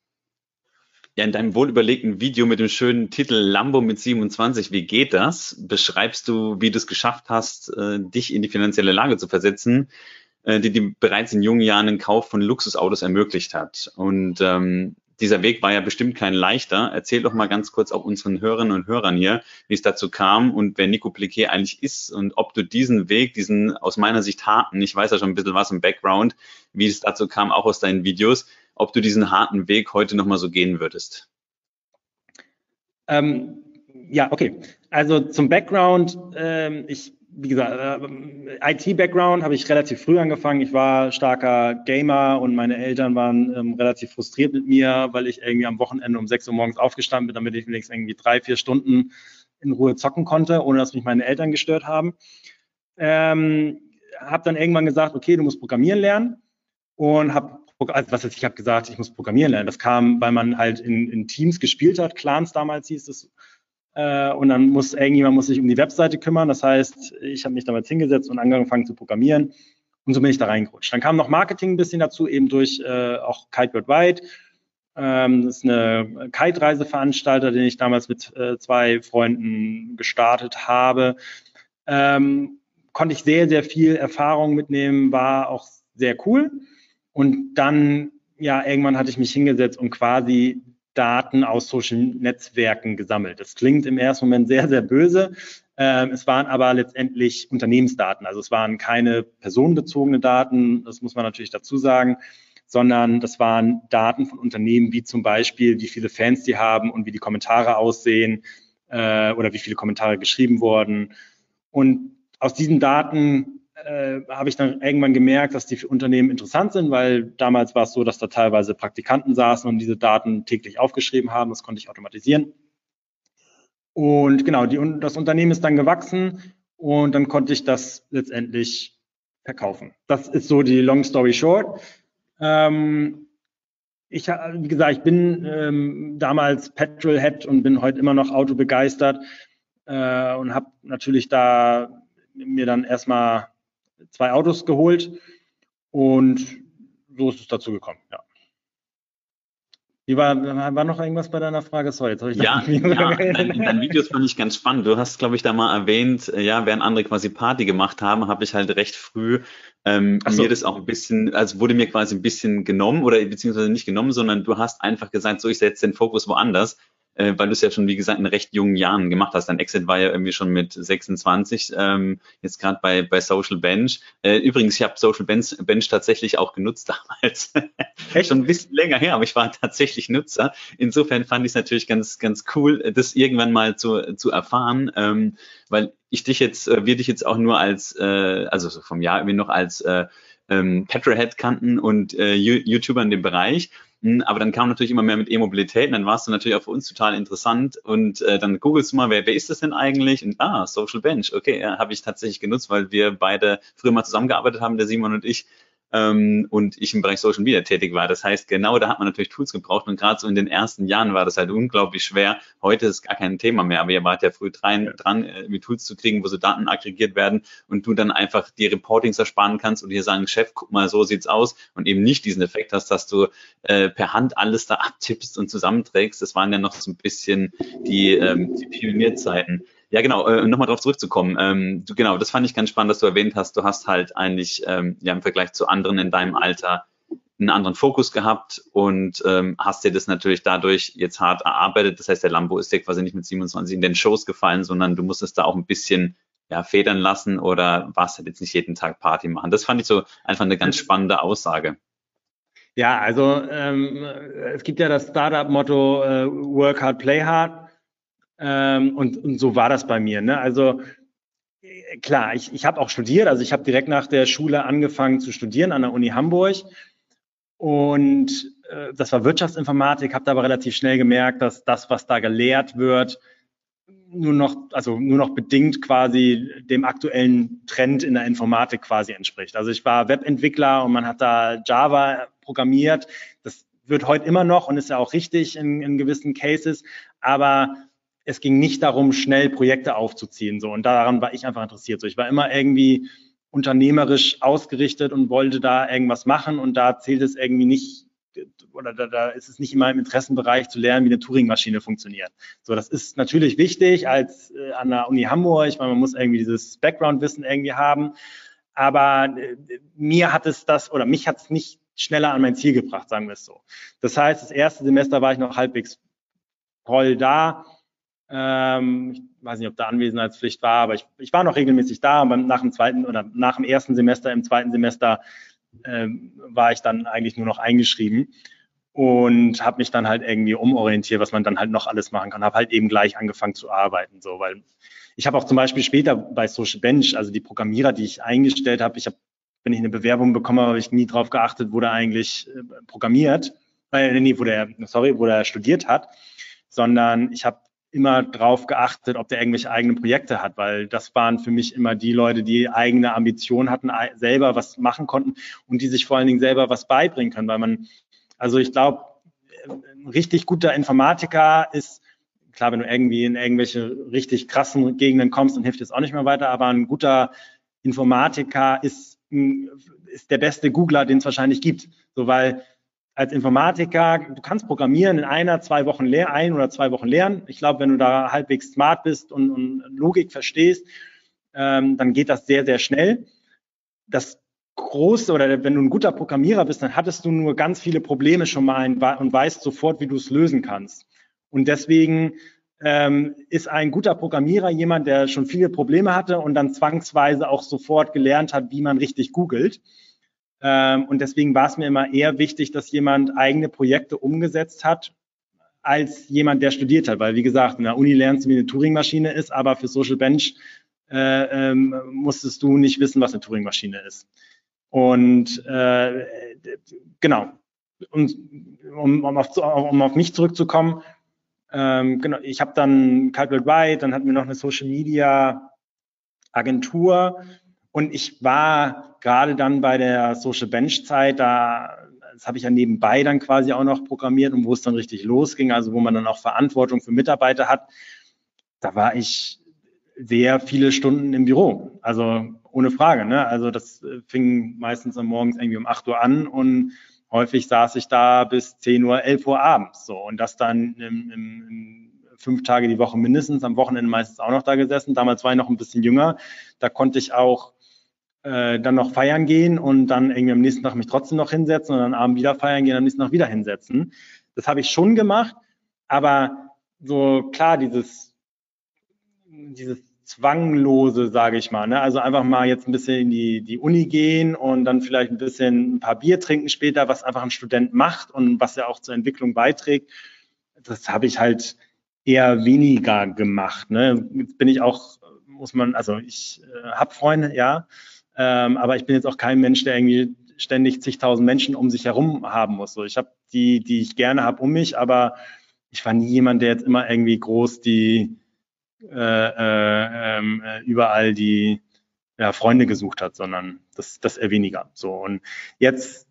ja, in deinem wohlüberlegten Video mit dem schönen Titel Lambo mit 27, wie geht das? Beschreibst du, wie du es geschafft hast, äh, dich in die finanzielle Lage zu versetzen, äh, die dir bereits in jungen Jahren den Kauf von Luxusautos ermöglicht hat. Und ähm, dieser Weg war ja bestimmt kein leichter. Erzähl doch mal ganz kurz auch unseren Hörerinnen und Hörern hier, wie es dazu kam und wer Nico Pliquet eigentlich ist und ob du diesen Weg, diesen aus meiner Sicht harten, ich weiß ja schon ein bisschen was im Background, wie es dazu kam, auch aus deinen Videos, ob du diesen harten Weg heute nochmal so gehen würdest. Ähm, ja, okay. Also zum Background, ähm, ich wie gesagt, äh, IT-Background habe ich relativ früh angefangen. Ich war starker Gamer und meine Eltern waren ähm, relativ frustriert mit mir, weil ich irgendwie am Wochenende um 6 Uhr morgens aufgestanden bin, damit ich wenigstens irgendwie drei, vier Stunden in Ruhe zocken konnte, ohne dass mich meine Eltern gestört haben. Ähm, habe dann irgendwann gesagt, okay, du musst programmieren lernen und habe also was heißt, ich habe gesagt, ich muss programmieren lernen. Das kam, weil man halt in, in Teams gespielt hat, Clans damals hieß es, äh, und dann muss irgendjemand muss sich um die Webseite kümmern. Das heißt, ich habe mich damals hingesetzt und angefangen zu programmieren. Und so bin ich da reingerutscht. Dann kam noch Marketing ein bisschen dazu, eben durch äh, auch Kite Worldwide. Ähm, das ist eine Kite-Reiseveranstalter, den ich damals mit äh, zwei Freunden gestartet habe. Ähm, konnte ich sehr, sehr viel Erfahrung mitnehmen, war auch sehr cool. Und dann, ja, irgendwann hatte ich mich hingesetzt und quasi Daten aus Social Netzwerken gesammelt. Das klingt im ersten Moment sehr, sehr böse. Ähm, es waren aber letztendlich Unternehmensdaten. Also es waren keine personenbezogene Daten, das muss man natürlich dazu sagen, sondern das waren Daten von Unternehmen, wie zum Beispiel, wie viele Fans die haben und wie die Kommentare aussehen äh, oder wie viele Kommentare geschrieben wurden. Und aus diesen Daten äh, habe ich dann irgendwann gemerkt, dass die für Unternehmen interessant sind, weil damals war es so, dass da teilweise Praktikanten saßen und diese Daten täglich aufgeschrieben haben. Das konnte ich automatisieren. Und genau, die, das Unternehmen ist dann gewachsen und dann konnte ich das letztendlich verkaufen. Das ist so die Long Story Short. Ähm, ich, wie gesagt, ich bin ähm, damals Petrolhead und bin heute immer noch autobegeistert äh, und habe natürlich da mir dann erstmal zwei Autos geholt und so ist es dazu gekommen, ja. Wie war, war noch irgendwas bei deiner Frage? Sorry, jetzt habe ich ja, ja dein, dein Videos fand ich ganz spannend. Du hast, glaube ich, da mal erwähnt, äh, ja, während andere quasi Party gemacht haben, habe ich halt recht früh ähm, so. mir das auch ein bisschen, also wurde mir quasi ein bisschen genommen oder beziehungsweise nicht genommen, sondern du hast einfach gesagt, so ich setze den Fokus woanders. Äh, weil du es ja schon, wie gesagt, in recht jungen Jahren gemacht hast. Dein Exit war ja irgendwie schon mit 26, ähm, jetzt gerade bei, bei Social Bench. Äh, übrigens, ich habe Social Bench, Bench tatsächlich auch genutzt damals. schon ein bisschen länger her, aber ich war tatsächlich Nutzer. Insofern fand ich es natürlich ganz, ganz cool, das irgendwann mal zu, zu erfahren, ähm, weil ich dich jetzt, äh, wir dich jetzt auch nur als, äh, also so vom Jahr irgendwie noch als äh, ähm, Petrolhead kannten und äh, YouTuber in dem Bereich. Hm, aber dann kam natürlich immer mehr mit E-Mobilität und dann warst du natürlich auch für uns total interessant und äh, dann googelst du mal, wer, wer ist das denn eigentlich? Und ah, Social Bench, okay, ja, habe ich tatsächlich genutzt, weil wir beide früher mal zusammengearbeitet haben, der Simon und ich ähm, und ich im Bereich Social Media tätig war. Das heißt, genau da hat man natürlich Tools gebraucht und gerade so in den ersten Jahren war das halt unglaublich schwer. Heute ist gar kein Thema mehr, aber ihr wart ja früh dran, dran äh, mit Tools zu kriegen, wo so Daten aggregiert werden und du dann einfach die Reportings ersparen kannst und dir sagen, Chef, guck mal, so sieht's aus und eben nicht diesen Effekt hast, dass du äh, per Hand alles da abtippst und zusammenträgst. Das waren ja noch so ein bisschen die, ähm, die Pionierzeiten. Ja, genau, äh, nochmal darauf zurückzukommen. Ähm, du, genau, das fand ich ganz spannend, dass du erwähnt hast, du hast halt eigentlich ähm, ja im Vergleich zu anderen in deinem Alter einen anderen Fokus gehabt und ähm, hast dir das natürlich dadurch jetzt hart erarbeitet. Das heißt, der Lambo ist dir quasi nicht mit 27 in den Shows gefallen, sondern du musstest da auch ein bisschen ja, federn lassen oder warst halt jetzt nicht jeden Tag Party machen. Das fand ich so einfach eine ganz spannende Aussage. Ja, also ähm, es gibt ja das Startup-Motto äh, Work hard, play hard. Ähm, und, und so war das bei mir. Ne? Also äh, klar, ich, ich habe auch studiert. Also ich habe direkt nach der Schule angefangen zu studieren an der Uni Hamburg. Und äh, das war Wirtschaftsinformatik, habe da aber relativ schnell gemerkt, dass das, was da gelehrt wird, nur noch, also nur noch bedingt quasi dem aktuellen Trend in der Informatik quasi entspricht. Also ich war Webentwickler und man hat da Java programmiert. Das wird heute immer noch und ist ja auch richtig in, in gewissen Cases. Aber es ging nicht darum, schnell Projekte aufzuziehen. So. Und daran war ich einfach interessiert. So. Ich war immer irgendwie unternehmerisch ausgerichtet und wollte da irgendwas machen. Und da zählt es irgendwie nicht, oder da, da ist es nicht in meinem Interessenbereich zu lernen, wie eine Turing-Maschine funktioniert. So, das ist natürlich wichtig als äh, an der Uni Hamburg, weil man muss irgendwie dieses Background-Wissen irgendwie haben. Aber äh, mir hat es das, oder mich hat es nicht schneller an mein Ziel gebracht, sagen wir es so. Das heißt, das erste Semester war ich noch halbwegs voll da ähm, ich weiß nicht, ob da Anwesenheitspflicht war, aber ich, ich war noch regelmäßig da. Aber nach dem zweiten oder nach dem ersten Semester, im zweiten Semester ähm, war ich dann eigentlich nur noch eingeschrieben und habe mich dann halt irgendwie umorientiert, was man dann halt noch alles machen kann. Habe halt eben gleich angefangen zu arbeiten, so, weil ich habe auch zum Beispiel später bei Social Bench, also die Programmierer, die ich eingestellt habe, ich habe, wenn ich eine Bewerbung bekomme, habe ich nie drauf geachtet, wo der eigentlich äh, programmiert, äh, nee, wo der, sorry, wo der studiert hat, sondern ich habe immer drauf geachtet, ob der irgendwelche eigenen Projekte hat, weil das waren für mich immer die Leute, die eigene Ambitionen hatten, selber was machen konnten und die sich vor allen Dingen selber was beibringen können, weil man, also ich glaube, ein richtig guter Informatiker ist, klar, wenn du irgendwie in irgendwelche richtig krassen Gegenden kommst, dann hilft es auch nicht mehr weiter, aber ein guter Informatiker ist, ist der beste Googler, den es wahrscheinlich gibt, so weil als Informatiker, du kannst programmieren in einer, zwei Wochen lernen, ein oder zwei Wochen lernen. Ich glaube, wenn du da halbwegs smart bist und, und Logik verstehst, ähm, dann geht das sehr, sehr schnell. Das große oder wenn du ein guter Programmierer bist, dann hattest du nur ganz viele Probleme schon mal und weißt sofort, wie du es lösen kannst. Und deswegen ähm, ist ein guter Programmierer jemand, der schon viele Probleme hatte und dann zwangsweise auch sofort gelernt hat, wie man richtig googelt. Ähm, und deswegen war es mir immer eher wichtig, dass jemand eigene Projekte umgesetzt hat, als jemand, der studiert hat. Weil, wie gesagt, in der Uni lernst du, wie eine Turing-Maschine ist, aber für Social Bench äh, ähm, musstest du nicht wissen, was eine Turing-Maschine ist. Und äh, genau. Und um, um, auf, um auf mich zurückzukommen, ähm, genau, ich habe dann Calculate White, dann hatten wir noch eine Social Media Agentur, und ich war gerade dann bei der Social Bench Zeit, da das habe ich ja nebenbei dann quasi auch noch programmiert und wo es dann richtig losging, also wo man dann auch Verantwortung für Mitarbeiter hat, da war ich sehr viele Stunden im Büro. Also ohne Frage. Ne? Also das fing meistens am Morgens irgendwie um 8 Uhr an und häufig saß ich da bis 10 Uhr, 11 Uhr abends. So und das dann im, im, im fünf Tage die Woche mindestens, am Wochenende meistens auch noch da gesessen. Damals war ich noch ein bisschen jünger. Da konnte ich auch äh, dann noch feiern gehen und dann irgendwie am nächsten Tag mich trotzdem noch hinsetzen und dann abends wieder feiern gehen, am nächsten Tag wieder hinsetzen. Das habe ich schon gemacht, aber so klar, dieses, dieses Zwanglose, sage ich mal. Ne? Also einfach mal jetzt ein bisschen in die, die Uni gehen und dann vielleicht ein bisschen ein paar Bier trinken später, was einfach ein Student macht und was ja auch zur Entwicklung beiträgt. Das habe ich halt eher weniger gemacht. Ne? Jetzt bin ich auch, muss man, also ich äh, habe Freunde, ja, ähm, aber ich bin jetzt auch kein Mensch, der irgendwie ständig zigtausend Menschen um sich herum haben muss. So, ich habe die, die ich gerne habe um mich, aber ich war nie jemand, der jetzt immer irgendwie groß die äh, äh, ähm, äh, überall die ja, Freunde gesucht hat, sondern das, das eher weniger. So und jetzt,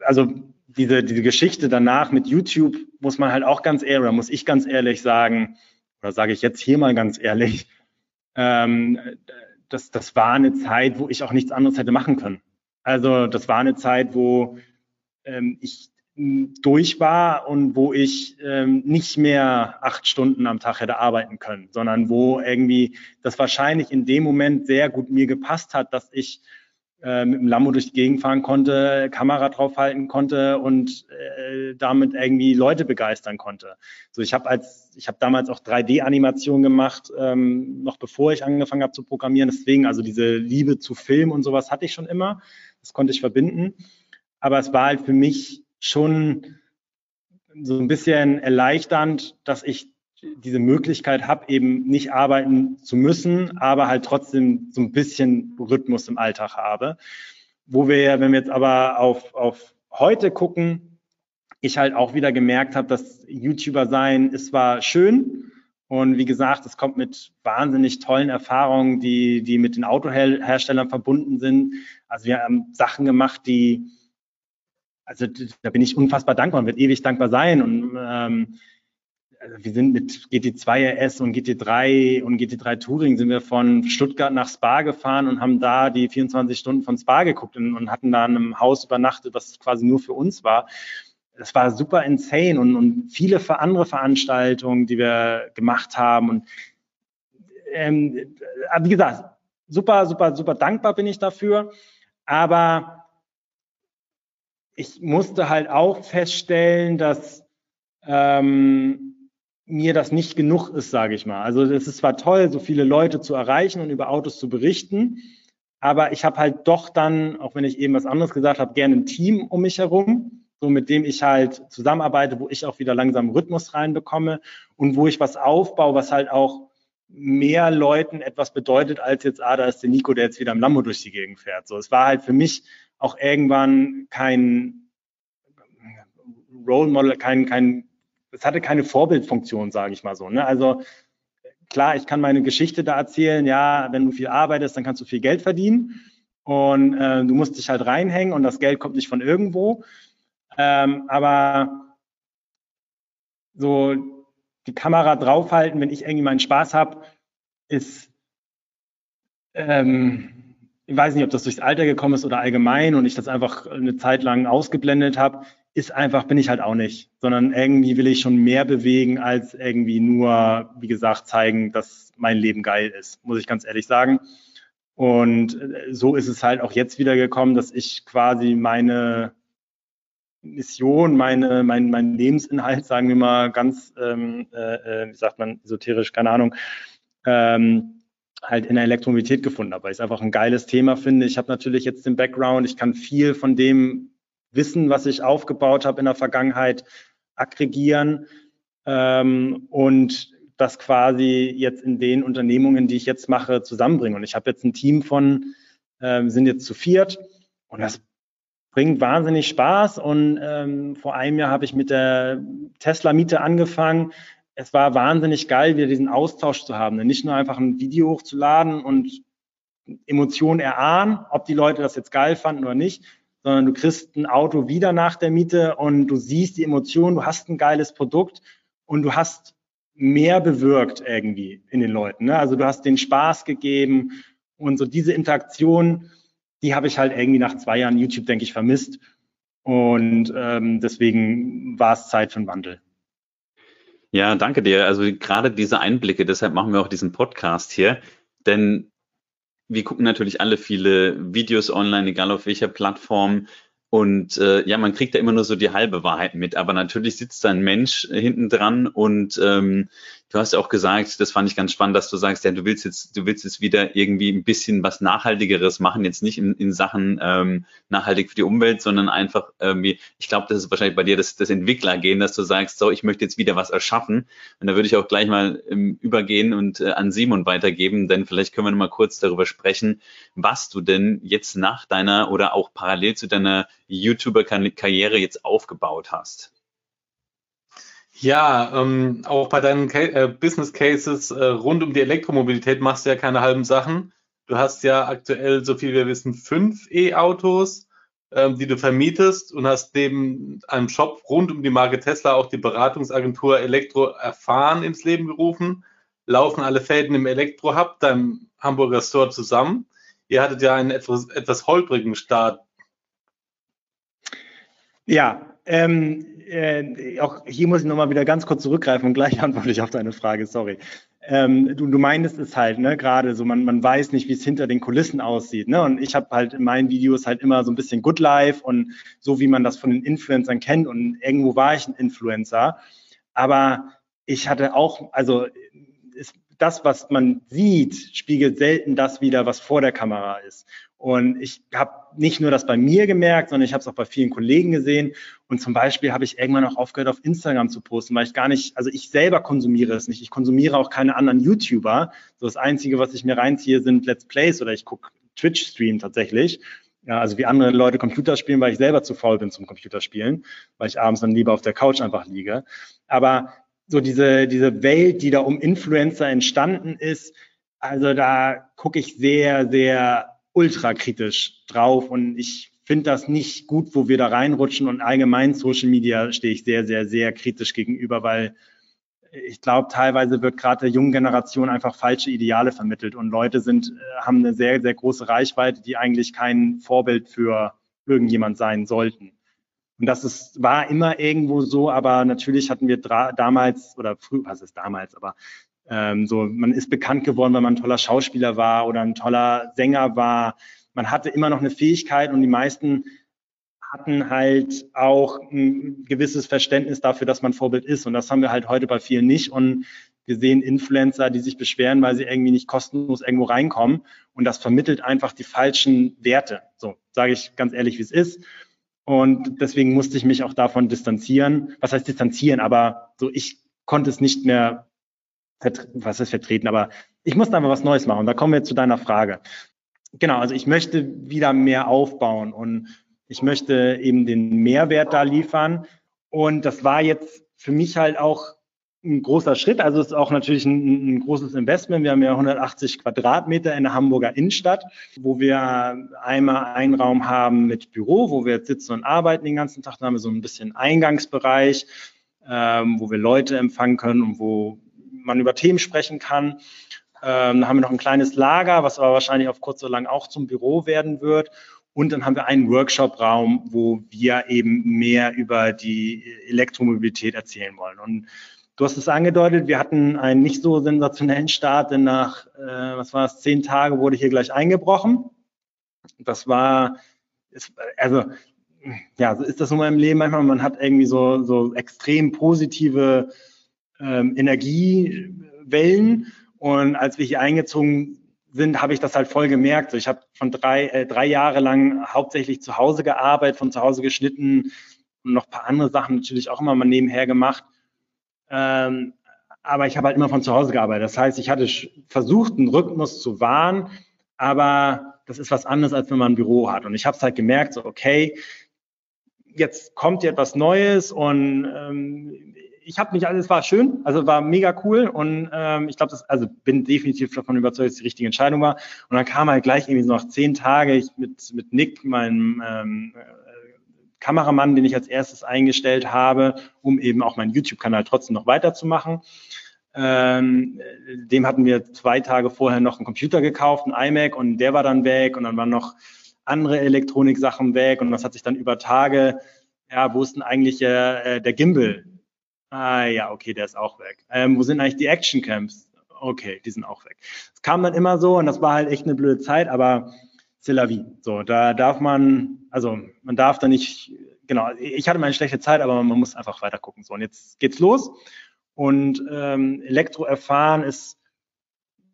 also diese, diese Geschichte danach mit YouTube muss man halt auch ganz ehrlich, muss ich ganz ehrlich sagen, oder sage ich jetzt hier mal ganz ehrlich, ähm, das, das war eine Zeit, wo ich auch nichts anderes hätte machen können. Also das war eine Zeit, wo ähm, ich durch war und wo ich ähm, nicht mehr acht Stunden am Tag hätte arbeiten können, sondern wo irgendwie das wahrscheinlich in dem Moment sehr gut mir gepasst hat, dass ich äh, mit dem Lambo durch die Gegend fahren konnte, Kamera draufhalten konnte und äh, damit irgendwie Leute begeistern konnte. So, ich habe als ich habe damals auch 3D-Animation gemacht, ähm, noch bevor ich angefangen habe zu programmieren. Deswegen also diese Liebe zu Film und sowas hatte ich schon immer. Das konnte ich verbinden. Aber es war halt für mich schon so ein bisschen erleichternd, dass ich diese Möglichkeit habe, eben nicht arbeiten zu müssen, aber halt trotzdem so ein bisschen Rhythmus im Alltag habe. Wo wir, wenn wir jetzt aber auf, auf heute gucken, ich halt auch wieder gemerkt habe, dass YouTuber sein ist zwar schön und wie gesagt, es kommt mit wahnsinnig tollen Erfahrungen, die, die mit den Autoherstellern verbunden sind. Also wir haben Sachen gemacht, die also da bin ich unfassbar dankbar und wird ewig dankbar sein. Und ähm, also wir sind mit GT2 RS und GT3 und GT3 Touring sind wir von Stuttgart nach Spa gefahren und haben da die 24 Stunden von Spa geguckt und, und hatten da in einem Haus übernachtet, was quasi nur für uns war. Das war super insane und, und viele andere Veranstaltungen, die wir gemacht haben. Und ähm, wie gesagt, super, super, super dankbar bin ich dafür. Aber ich musste halt auch feststellen, dass ähm, mir das nicht genug ist, sage ich mal. Also es ist zwar toll, so viele Leute zu erreichen und über Autos zu berichten, aber ich habe halt doch dann, auch wenn ich eben was anderes gesagt habe, gerne ein Team um mich herum, so mit dem ich halt zusammenarbeite, wo ich auch wieder langsam Rhythmus reinbekomme und wo ich was aufbaue, was halt auch mehr Leuten etwas bedeutet, als jetzt, ah, da ist der Nico, der jetzt wieder im Lambo durch die Gegend fährt. So, es war halt für mich auch irgendwann kein Role Model, kein, kein, es hatte keine Vorbildfunktion, sage ich mal so. Ne? Also klar, ich kann meine Geschichte da erzählen, ja, wenn du viel arbeitest, dann kannst du viel Geld verdienen und äh, du musst dich halt reinhängen und das Geld kommt nicht von irgendwo. Ähm, aber so die Kamera draufhalten, wenn ich irgendwie meinen Spaß habe, ist ähm, ich weiß nicht, ob das durchs Alter gekommen ist oder allgemein und ich das einfach eine Zeit lang ausgeblendet habe, ist einfach, bin ich halt auch nicht, sondern irgendwie will ich schon mehr bewegen, als irgendwie nur, wie gesagt, zeigen, dass mein Leben geil ist, muss ich ganz ehrlich sagen. Und äh, so ist es halt auch jetzt wieder gekommen, dass ich quasi meine Mission, meine, mein, mein Lebensinhalt, sagen wir mal ganz, ähm, äh, äh wie sagt man, esoterisch, keine Ahnung, ähm, halt in der Elektromobilität gefunden habe, weil ich es einfach ein geiles Thema finde. Ich habe natürlich jetzt den Background, ich kann viel von dem Wissen, was ich aufgebaut habe in der Vergangenheit, aggregieren ähm, und das quasi jetzt in den Unternehmungen, die ich jetzt mache, zusammenbringen. Und ich habe jetzt ein Team von, ähm, sind jetzt zu viert und das bringt wahnsinnig Spaß. Und ähm, vor einem Jahr habe ich mit der Tesla-Miete angefangen es war wahnsinnig geil, wieder diesen Austausch zu haben. Nicht nur einfach ein Video hochzuladen und Emotionen erahnen, ob die Leute das jetzt geil fanden oder nicht, sondern du kriegst ein Auto wieder nach der Miete und du siehst die Emotionen, du hast ein geiles Produkt und du hast mehr bewirkt irgendwie in den Leuten. Ne? Also du hast den Spaß gegeben und so diese Interaktion, die habe ich halt irgendwie nach zwei Jahren YouTube, denke ich, vermisst. Und ähm, deswegen war es Zeit für einen Wandel. Ja, danke dir. Also gerade diese Einblicke, deshalb machen wir auch diesen Podcast hier, denn wir gucken natürlich alle viele Videos online, egal auf welcher Plattform. Und äh, ja, man kriegt da immer nur so die halbe Wahrheit mit, aber natürlich sitzt da ein Mensch hinten dran und ähm, du hast auch gesagt, das fand ich ganz spannend, dass du sagst, ja, du willst jetzt, du willst jetzt wieder irgendwie ein bisschen was Nachhaltigeres machen, jetzt nicht in, in Sachen ähm, nachhaltig für die Umwelt, sondern einfach irgendwie, ich glaube, das ist wahrscheinlich bei dir das, das Entwicklergehen, dass du sagst, so, ich möchte jetzt wieder was erschaffen. Und da würde ich auch gleich mal ähm, übergehen und äh, an Simon weitergeben, denn vielleicht können wir noch mal kurz darüber sprechen, was du denn jetzt nach deiner oder auch parallel zu deiner YouTuber-Karriere jetzt aufgebaut hast. Ja, ähm, auch bei deinen Ca äh, Business Cases äh, rund um die Elektromobilität machst du ja keine halben Sachen. Du hast ja aktuell, so viel wir wissen, fünf E-Autos, ähm, die du vermietest und hast neben einem Shop rund um die Marke Tesla auch die Beratungsagentur Elektro erfahren ins Leben gerufen. Laufen alle Fäden im Elektro-Hub, deinem Hamburger Store zusammen. Ihr hattet ja einen etwas, etwas holprigen Start. Ja, ähm, äh, auch hier muss ich nochmal wieder ganz kurz zurückgreifen und gleich antworte ich auf deine Frage, sorry. Ähm, du, du meintest es halt, ne, gerade so, man, man weiß nicht, wie es hinter den Kulissen aussieht, ne? Und ich habe halt in meinen Videos halt immer so ein bisschen Good Life und so, wie man das von den Influencern kennt. Und irgendwo war ich ein Influencer. Aber ich hatte auch, also ist das, was man sieht, spiegelt selten das wieder, was vor der Kamera ist. Und ich habe nicht nur das bei mir gemerkt, sondern ich habe es auch bei vielen Kollegen gesehen. Und zum Beispiel habe ich irgendwann auch aufgehört, auf Instagram zu posten, weil ich gar nicht, also ich selber konsumiere es nicht. Ich konsumiere auch keine anderen YouTuber. So das Einzige, was ich mir reinziehe, sind Let's Plays oder ich gucke Twitch-Stream tatsächlich. Ja, also wie andere Leute Computer spielen, weil ich selber zu faul bin zum Computerspielen, weil ich abends dann lieber auf der Couch einfach liege. Aber so diese, diese Welt, die da um Influencer entstanden ist, also da gucke ich sehr, sehr ultra kritisch drauf und ich finde das nicht gut, wo wir da reinrutschen und allgemein Social Media stehe ich sehr, sehr, sehr kritisch gegenüber, weil ich glaube, teilweise wird gerade der jungen Generation einfach falsche Ideale vermittelt und Leute sind, äh, haben eine sehr, sehr große Reichweite, die eigentlich kein Vorbild für irgendjemand sein sollten. Und das ist, war immer irgendwo so, aber natürlich hatten wir damals oder früh, was ist damals, aber ähm, so, man ist bekannt geworden, weil man ein toller Schauspieler war oder ein toller Sänger war. Man hatte immer noch eine Fähigkeit und die meisten hatten halt auch ein gewisses Verständnis dafür, dass man Vorbild ist. Und das haben wir halt heute bei vielen nicht. Und wir sehen Influencer, die sich beschweren, weil sie irgendwie nicht kostenlos irgendwo reinkommen. Und das vermittelt einfach die falschen Werte. So, sage ich ganz ehrlich, wie es ist. Und deswegen musste ich mich auch davon distanzieren. Was heißt distanzieren? Aber so, ich konnte es nicht mehr was ist vertreten, aber ich muss da mal was Neues machen. Da kommen wir zu deiner Frage. Genau, also ich möchte wieder mehr aufbauen und ich möchte eben den Mehrwert da liefern. Und das war jetzt für mich halt auch ein großer Schritt. Also es ist auch natürlich ein, ein, großes Investment. Wir haben ja 180 Quadratmeter in der Hamburger Innenstadt, wo wir einmal einen Raum haben mit Büro, wo wir jetzt sitzen und arbeiten den ganzen Tag. Da haben wir so ein bisschen Eingangsbereich, ähm, wo wir Leute empfangen können und wo man über Themen sprechen kann. Ähm, dann haben wir noch ein kleines Lager, was aber wahrscheinlich auf kurz oder lang auch zum Büro werden wird. Und dann haben wir einen Workshop-Raum, wo wir eben mehr über die Elektromobilität erzählen wollen. Und du hast es angedeutet, wir hatten einen nicht so sensationellen Start, denn nach, äh, was war es, zehn Tage wurde hier gleich eingebrochen. Das war, also ja, so ist das in meinem Leben manchmal. Man hat irgendwie so, so extrem positive ähm, Energiewellen. Und als wir hier eingezogen sind, habe ich das halt voll gemerkt. So, ich habe von drei, äh, drei Jahre lang hauptsächlich zu Hause gearbeitet, von zu Hause geschnitten und noch paar andere Sachen natürlich auch immer mal nebenher gemacht. Ähm, aber ich habe halt immer von zu Hause gearbeitet. Das heißt, ich hatte versucht, einen Rhythmus zu wahren, aber das ist was anderes, als wenn man ein Büro hat. Und ich habe es halt gemerkt, so okay, jetzt kommt hier etwas Neues und ähm, ich habe mich alles war schön, also war mega cool und ähm, ich glaube, das also bin definitiv davon überzeugt, dass es die richtige Entscheidung war. Und dann kam halt gleich irgendwie so nach zehn Tage ich mit mit Nick, meinem ähm, äh, Kameramann, den ich als erstes eingestellt habe, um eben auch meinen YouTube-Kanal trotzdem noch weiterzumachen. Ähm, dem hatten wir zwei Tage vorher noch einen Computer gekauft, einen iMac und der war dann weg und dann waren noch andere Elektronik-Sachen weg und das hat sich dann über Tage, ja, wo ist denn eigentlich äh, der Gimbal? Ah ja, okay, der ist auch weg. Ähm, wo sind eigentlich die Actioncamps? Okay, die sind auch weg. Es kam dann immer so und das war halt echt eine blöde Zeit, aber c'est la vie. So, da darf man, also man darf da nicht, genau, ich hatte mal eine schlechte Zeit, aber man muss einfach weiter gucken. So, und jetzt geht's los. Und ähm, Elektro erfahren ist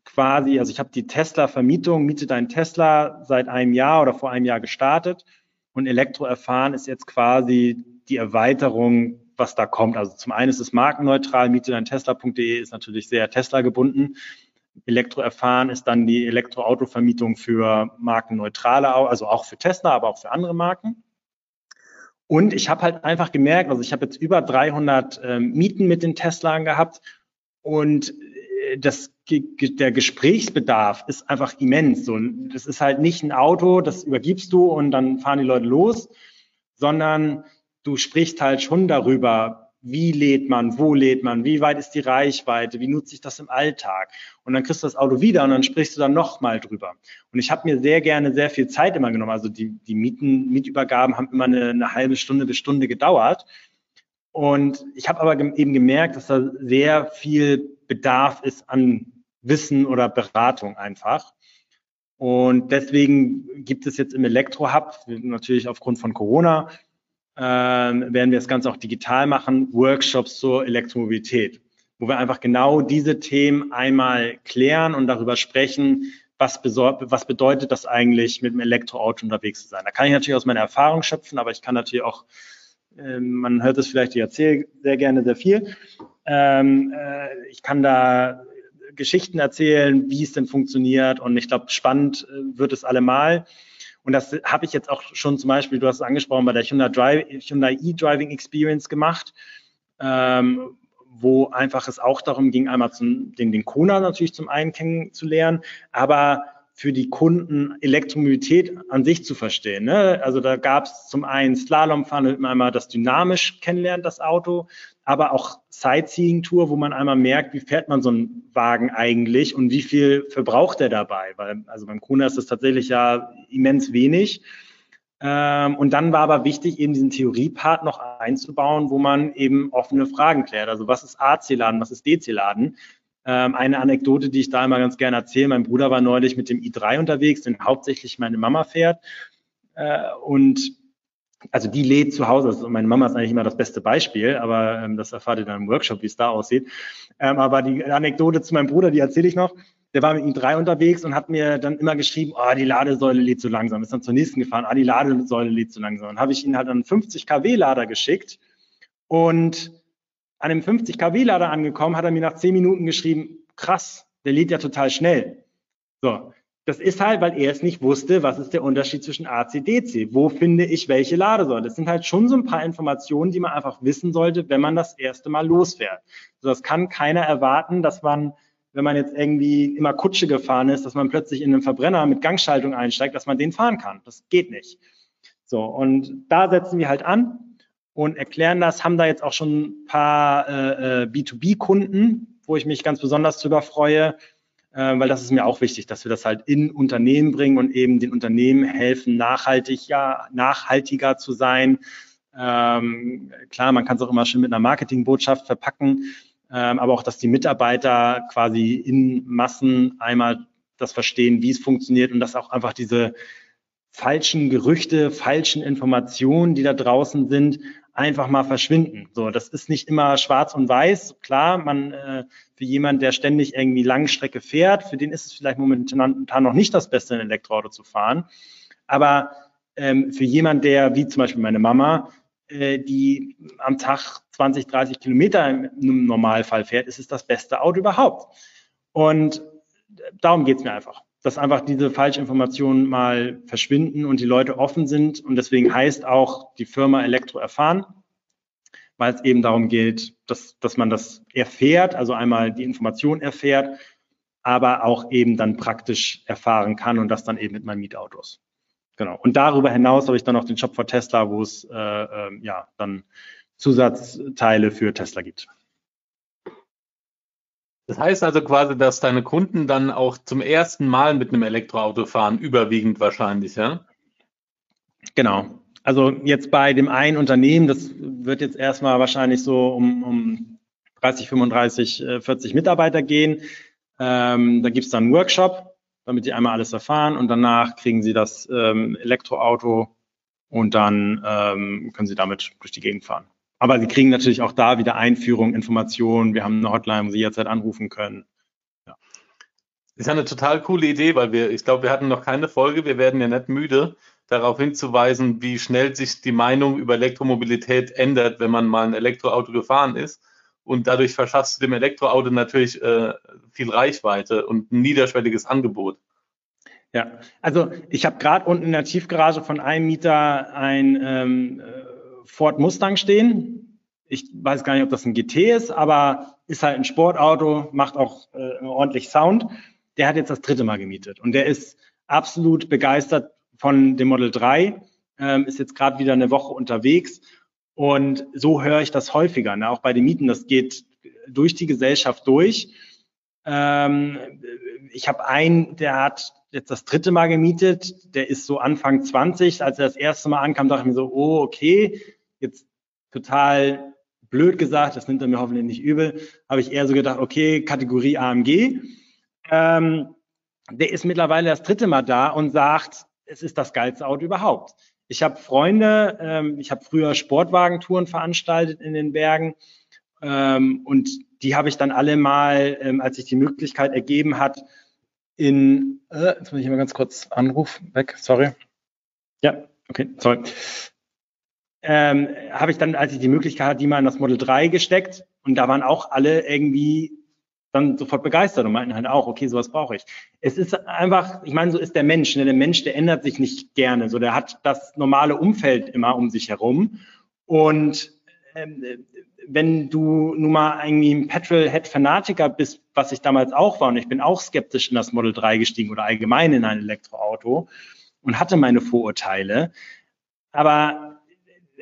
quasi, also ich habe die Tesla-Vermietung, miete deinen Tesla seit einem Jahr oder vor einem Jahr gestartet. Und Elektro erfahren ist jetzt quasi die Erweiterung, was da kommt. Also zum einen ist es markenneutral, miete dein Tesla.de ist natürlich sehr Tesla gebunden. Elektro erfahren ist dann die Elektroautovermietung für markenneutrale, also auch für Tesla, aber auch für andere Marken. Und ich habe halt einfach gemerkt, also ich habe jetzt über 300 ähm, Mieten mit den Teslern gehabt und äh, das, der Gesprächsbedarf ist einfach immens. So, das ist halt nicht ein Auto, das übergibst du und dann fahren die Leute los, sondern du sprichst halt schon darüber, wie lädt man, wo lädt man, wie weit ist die Reichweite, wie nutze ich das im Alltag. Und dann kriegst du das Auto wieder und dann sprichst du dann nochmal drüber. Und ich habe mir sehr gerne sehr viel Zeit immer genommen. Also die, die Mieten, Mietübergaben haben immer eine, eine halbe Stunde bis Stunde gedauert. Und ich habe aber eben gemerkt, dass da sehr viel Bedarf ist an Wissen oder Beratung einfach. Und deswegen gibt es jetzt im Elektro-Hub, natürlich aufgrund von Corona, ähm, werden wir das Ganze auch digital machen, Workshops zur Elektromobilität, wo wir einfach genau diese Themen einmal klären und darüber sprechen, was, was bedeutet das eigentlich, mit dem Elektroauto unterwegs zu sein. Da kann ich natürlich aus meiner Erfahrung schöpfen, aber ich kann natürlich auch, äh, man hört es vielleicht, ich erzähle sehr gerne sehr viel. Ähm, äh, ich kann da Geschichten erzählen, wie es denn funktioniert und ich glaube, spannend äh, wird es allemal. Und das habe ich jetzt auch schon zum Beispiel, du hast es angesprochen, bei der Hyundai, Drive, Hyundai E-Driving Experience gemacht, ähm, wo einfach es auch darum ging, einmal zum, den, den Kona natürlich zum einen kennenzulernen, aber für die Kunden Elektromobilität an sich zu verstehen. Ne? Also da gab es zum einen Slalomfahren, einmal das dynamisch kennenlernt, das Auto, aber auch Sightseeing-Tour, wo man einmal merkt, wie fährt man so einen Wagen eigentlich und wie viel verbraucht er dabei. Weil, also beim Kuna ist das tatsächlich ja immens wenig. Ähm, und dann war aber wichtig, eben diesen Theoriepart noch einzubauen, wo man eben offene Fragen klärt. Also was ist AC-Laden, was ist DC-Laden? Ähm, eine Anekdote, die ich da immer ganz gerne erzähle. Mein Bruder war neulich mit dem i3 unterwegs, den hauptsächlich meine Mama fährt. Äh, und also die lädt zu Hause, also meine Mama ist eigentlich immer das beste Beispiel, aber ähm, das erfahrt ihr dann im Workshop, wie es da aussieht. Ähm, aber die Anekdote zu meinem Bruder, die erzähle ich noch. Der war mit ihm drei unterwegs und hat mir dann immer geschrieben, oh, die Ladesäule lädt zu langsam. Ist dann zur nächsten gefahren, ah, die Ladesäule lädt zu langsam. Dann habe ich ihn halt einen 50 kW Lader geschickt und an dem 50 kW Lader angekommen, hat er mir nach zehn Minuten geschrieben, krass, der lädt ja total schnell. So, das ist halt, weil er es nicht wusste, was ist der Unterschied zwischen AC, DC? Wo finde ich welche Ladesäule? Das sind halt schon so ein paar Informationen, die man einfach wissen sollte, wenn man das erste Mal losfährt. So, das kann keiner erwarten, dass man, wenn man jetzt irgendwie immer Kutsche gefahren ist, dass man plötzlich in einen Verbrenner mit Gangschaltung einsteigt, dass man den fahren kann. Das geht nicht. So, und da setzen wir halt an und erklären das, haben da jetzt auch schon ein paar äh, äh B2B-Kunden, wo ich mich ganz besonders drüber freue, äh, weil das ist mir auch wichtig, dass wir das halt in Unternehmen bringen und eben den Unternehmen helfen, nachhaltig, ja, nachhaltiger zu sein. Ähm, klar, man kann es auch immer schön mit einer Marketingbotschaft verpacken, ähm, aber auch, dass die Mitarbeiter quasi in Massen einmal das verstehen, wie es funktioniert und dass auch einfach diese falschen Gerüchte, falschen Informationen, die da draußen sind, einfach mal verschwinden. So, das ist nicht immer schwarz und weiß. Klar, man äh, für jemand, der ständig irgendwie Langstrecke fährt, für den ist es vielleicht momentan noch nicht das Beste, ein Elektroauto zu fahren. Aber ähm, für jemand, der wie zum Beispiel meine Mama, äh, die am Tag 20, 30 Kilometer im Normalfall fährt, ist es das beste Auto überhaupt. Und darum geht's mir einfach dass einfach diese Falschinformationen mal verschwinden und die Leute offen sind. Und deswegen heißt auch die Firma Elektro erfahren, weil es eben darum geht, dass, dass man das erfährt, also einmal die Information erfährt, aber auch eben dann praktisch erfahren kann und das dann eben mit meinen Mietautos. Genau. Und darüber hinaus habe ich dann noch den Shop for Tesla, wo es äh, äh, ja dann Zusatzteile für Tesla gibt. Das heißt also quasi, dass deine Kunden dann auch zum ersten Mal mit einem Elektroauto fahren, überwiegend wahrscheinlich, ja? Genau. Also jetzt bei dem einen Unternehmen, das wird jetzt erstmal wahrscheinlich so um, um 30, 35, 40 Mitarbeiter gehen. Ähm, da gibt es dann einen Workshop damit sie einmal alles erfahren und danach kriegen sie das ähm, Elektroauto und dann ähm, können sie damit durch die Gegend fahren. Aber sie kriegen natürlich auch da wieder Einführung, Informationen. Wir haben eine Hotline, wo sie jederzeit anrufen können. Ja. Ist ja eine total coole Idee, weil wir, ich glaube, wir hatten noch keine Folge. Wir werden ja nicht müde, darauf hinzuweisen, wie schnell sich die Meinung über Elektromobilität ändert, wenn man mal ein Elektroauto gefahren ist. Und dadurch verschaffst du dem Elektroauto natürlich äh, viel Reichweite und ein niederschwelliges Angebot. Ja, also ich habe gerade unten in der Tiefgarage von einem Mieter ein ähm, äh, Ford Mustang stehen. Ich weiß gar nicht, ob das ein GT ist, aber ist halt ein Sportauto, macht auch äh, ordentlich Sound. Der hat jetzt das dritte Mal gemietet und der ist absolut begeistert von dem Model 3, ähm, ist jetzt gerade wieder eine Woche unterwegs und so höre ich das häufiger, ne? auch bei den Mieten. Das geht durch die Gesellschaft durch. Ähm, ich habe einen, der hat jetzt das dritte Mal gemietet, der ist so Anfang 20. Als er das erste Mal ankam, dachte ich mir so, oh, okay, jetzt total blöd gesagt, das nimmt er mir hoffentlich nicht übel, habe ich eher so gedacht, okay, Kategorie AMG. Ähm, der ist mittlerweile das dritte Mal da und sagt, es ist das geilste Auto überhaupt. Ich habe Freunde, ähm, ich habe früher Sportwagentouren veranstaltet in den Bergen ähm, und die habe ich dann alle mal, ähm, als sich die Möglichkeit ergeben hat, in, äh, jetzt muss ich mal ganz kurz Anruf weg, sorry. Ja, okay, sorry. Ähm, habe ich dann, als ich die Möglichkeit hatte, die mal in das Model 3 gesteckt und da waren auch alle irgendwie dann sofort begeistert und meinten halt auch, okay, sowas brauche ich. Es ist einfach, ich meine, so ist der Mensch. Ne? Der Mensch, der ändert sich nicht gerne. So, der hat das normale Umfeld immer um sich herum. Und wenn du nun mal irgendwie ein Petrol-Head-Fanatiker bist, was ich damals auch war, und ich bin auch skeptisch in das Model 3 gestiegen oder allgemein in ein Elektroauto und hatte meine Vorurteile. Aber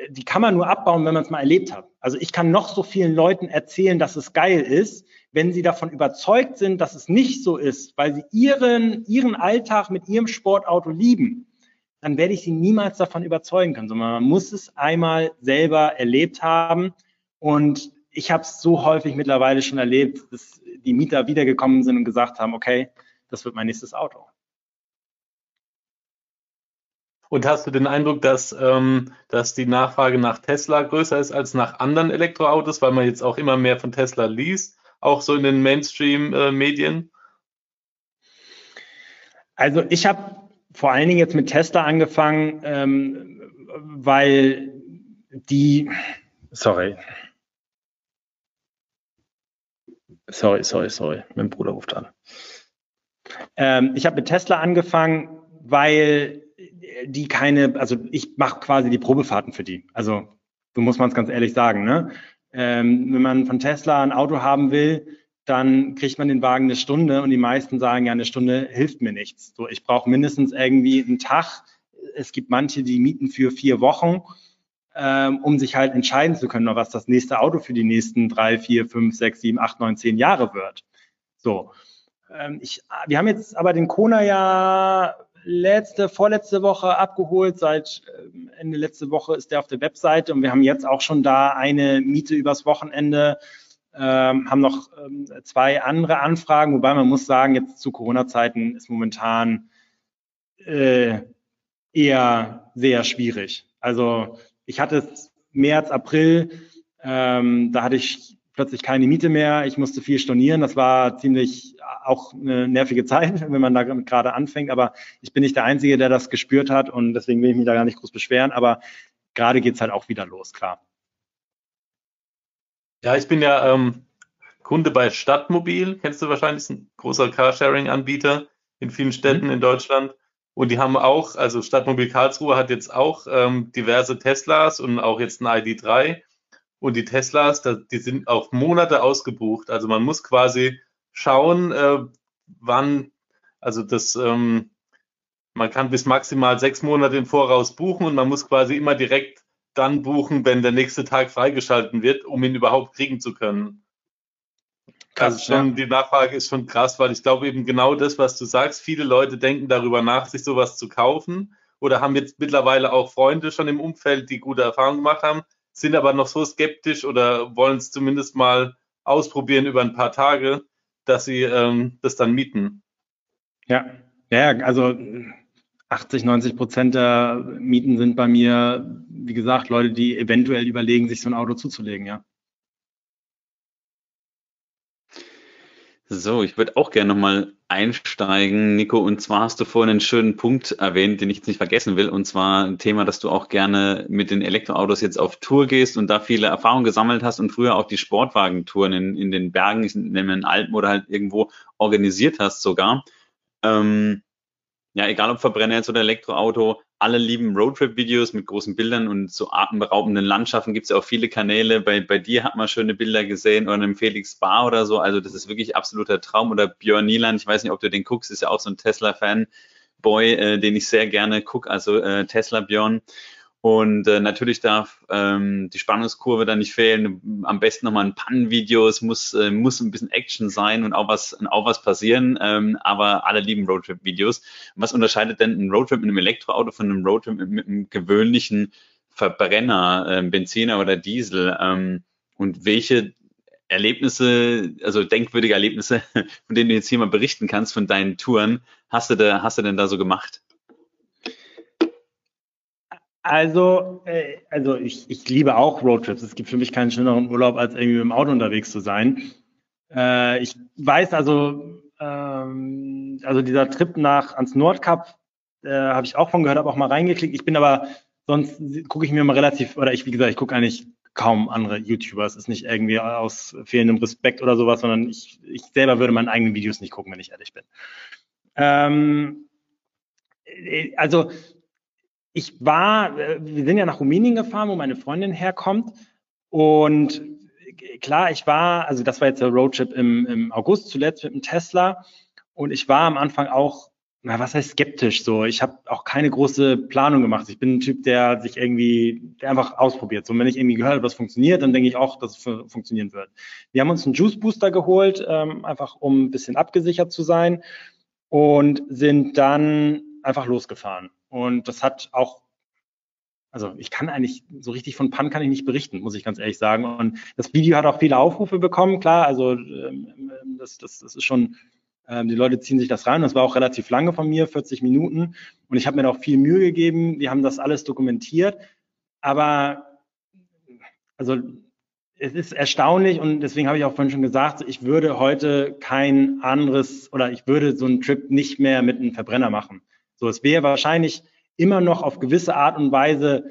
die kann man nur abbauen, wenn man es mal erlebt hat. Also ich kann noch so vielen Leuten erzählen, dass es geil ist, wenn sie davon überzeugt sind, dass es nicht so ist, weil sie ihren, ihren Alltag mit ihrem Sportauto lieben, dann werde ich sie niemals davon überzeugen können, sondern man muss es einmal selber erlebt haben. Und ich habe es so häufig mittlerweile schon erlebt, dass die Mieter wiedergekommen sind und gesagt haben, okay, das wird mein nächstes Auto. Und hast du den Eindruck, dass, ähm, dass die Nachfrage nach Tesla größer ist als nach anderen Elektroautos, weil man jetzt auch immer mehr von Tesla liest, auch so in den Mainstream-Medien? also ich habe vor allen Dingen jetzt mit Tesla angefangen, ähm, weil die, sorry, sorry, sorry, sorry, mein Bruder ruft an. Ähm, ich habe mit Tesla angefangen, weil die keine, also ich mache quasi die Probefahrten für die. Also so muss man es ganz ehrlich sagen. Ne? Ähm, wenn man von Tesla ein Auto haben will, dann kriegt man den Wagen eine Stunde und die meisten sagen, ja, eine Stunde hilft mir nichts. So, ich brauche mindestens irgendwie einen Tag. Es gibt manche, die mieten für vier Wochen, ähm, um sich halt entscheiden zu können, was das nächste Auto für die nächsten drei, vier, fünf, sechs, sieben, acht, neun, zehn Jahre wird. So. Ähm, ich, wir haben jetzt aber den Kona ja letzte, vorletzte Woche abgeholt. Seit ähm, Ende letzte Woche ist der auf der Webseite und wir haben jetzt auch schon da eine Miete übers Wochenende. Ähm, haben noch ähm, zwei andere Anfragen, wobei man muss sagen, jetzt zu Corona-Zeiten ist momentan äh, eher sehr schwierig. Also ich hatte es März, April, ähm, da hatte ich plötzlich keine Miete mehr. Ich musste viel stornieren. Das war ziemlich auch eine nervige Zeit, wenn man da gerade anfängt. Aber ich bin nicht der Einzige, der das gespürt hat und deswegen will ich mich da gar nicht groß beschweren. Aber gerade geht's halt auch wieder los, klar. Ja, ich bin ja ähm, Kunde bei Stadtmobil. Kennst du wahrscheinlich, ist ein großer Carsharing-Anbieter in vielen Städten mhm. in Deutschland. Und die haben auch, also Stadtmobil Karlsruhe hat jetzt auch ähm, diverse Teslas und auch jetzt ein ID3. Und die Teslas, die sind auf Monate ausgebucht. Also man muss quasi schauen, äh, wann, also das, ähm, man kann bis maximal sechs Monate im Voraus buchen und man muss quasi immer direkt dann buchen, wenn der nächste Tag freigeschalten wird, um ihn überhaupt kriegen zu können. Krass, also schon, ja. die Nachfrage ist schon krass, weil ich glaube eben genau das, was du sagst. Viele Leute denken darüber nach, sich sowas zu kaufen oder haben jetzt mittlerweile auch Freunde schon im Umfeld, die gute Erfahrungen gemacht haben, sind aber noch so skeptisch oder wollen es zumindest mal ausprobieren über ein paar Tage, dass sie ähm, das dann mieten. Ja, Ja, also 80, 90 Prozent der Mieten sind bei mir, wie gesagt, Leute, die eventuell überlegen, sich so ein Auto zuzulegen, ja. So, ich würde auch gerne nochmal einsteigen, Nico. Und zwar hast du vorhin einen schönen Punkt erwähnt, den ich jetzt nicht vergessen will. Und zwar ein Thema, dass du auch gerne mit den Elektroautos jetzt auf Tour gehst und da viele Erfahrungen gesammelt hast und früher auch die Sportwagentouren in, in den Bergen, ich nenne in Alpen oder halt irgendwo organisiert hast sogar. Ähm, ja, egal ob Verbrenner jetzt oder Elektroauto, alle lieben Roadtrip-Videos mit großen Bildern und so atemberaubenden Landschaften. Gibt es ja auch viele Kanäle. Bei, bei dir hat man schöne Bilder gesehen oder einem Felix Bar oder so. Also das ist wirklich absoluter Traum. Oder Björn Nieland, ich weiß nicht, ob du den guckst, ist ja auch so ein Tesla-Fan-Boy, äh, den ich sehr gerne gucke. Also äh, Tesla Björn. Und äh, natürlich darf ähm, die Spannungskurve da nicht fehlen. Am besten nochmal ein Pannenvideo. Es muss, äh, muss ein bisschen Action sein und auch was, auch was passieren. Ähm, aber alle lieben Roadtrip-Videos. Was unterscheidet denn ein Roadtrip mit einem Elektroauto von einem Roadtrip mit, mit einem gewöhnlichen Verbrenner, äh, Benziner oder Diesel? Ähm, und welche Erlebnisse, also denkwürdige Erlebnisse, von denen du jetzt hier mal berichten kannst von deinen Touren, hast du da, hast du denn da so gemacht? Also, äh, also ich, ich liebe auch Roadtrips. Es gibt für mich keinen schöneren Urlaub, als irgendwie mit dem Auto unterwegs zu sein. Äh, ich weiß also, ähm, also dieser Trip nach ans Nordkap, äh, habe ich auch von gehört, habe auch mal reingeklickt. Ich bin aber, sonst gucke ich mir mal relativ, oder ich, wie gesagt, ich gucke eigentlich kaum andere YouTuber. Es ist nicht irgendwie aus fehlendem Respekt oder sowas, sondern ich, ich selber würde meine eigenen Videos nicht gucken, wenn ich ehrlich bin. Ähm, äh, also ich war, äh, wir sind ja nach Rumänien gefahren, wo meine Freundin herkommt. Und klar, ich war, also das war jetzt der Roadtrip im, im August zuletzt mit dem Tesla. Und ich war am Anfang auch, na, was heißt skeptisch so? Ich habe auch keine große Planung gemacht. Ich bin ein Typ, der sich irgendwie, der einfach ausprobiert. So, wenn ich irgendwie gehört habe, was funktioniert, dann denke ich auch, dass es funktionieren wird. Wir haben uns einen Juice Booster geholt, ähm, einfach um ein bisschen abgesichert zu sein und sind dann einfach losgefahren. Und das hat auch, also ich kann eigentlich, so richtig von Pan kann ich nicht berichten, muss ich ganz ehrlich sagen. Und das Video hat auch viele Aufrufe bekommen, klar, also ähm, das, das, das ist schon, ähm, die Leute ziehen sich das rein. Das war auch relativ lange von mir, 40 Minuten. Und ich habe mir da auch viel Mühe gegeben. Wir haben das alles dokumentiert. Aber also es ist erstaunlich und deswegen habe ich auch vorhin schon gesagt, ich würde heute kein anderes oder ich würde so einen Trip nicht mehr mit einem Verbrenner machen. So, es wäre wahrscheinlich immer noch auf gewisse Art und Weise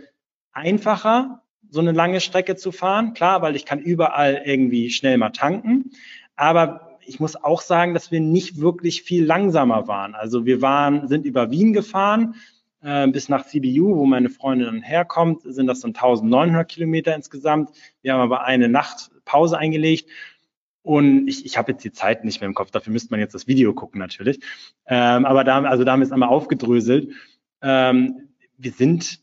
einfacher, so eine lange Strecke zu fahren. Klar, weil ich kann überall irgendwie schnell mal tanken. Aber ich muss auch sagen, dass wir nicht wirklich viel langsamer waren. Also wir waren, sind über Wien gefahren äh, bis nach CBU, wo meine Freundin dann herkommt, sind das dann 1900 Kilometer insgesamt. Wir haben aber eine Nacht Pause eingelegt und ich, ich habe jetzt die Zeit nicht mehr im Kopf, dafür müsste man jetzt das Video gucken natürlich. Ähm, aber da, also da haben wir es einmal aufgedröselt. Ähm, wir sind,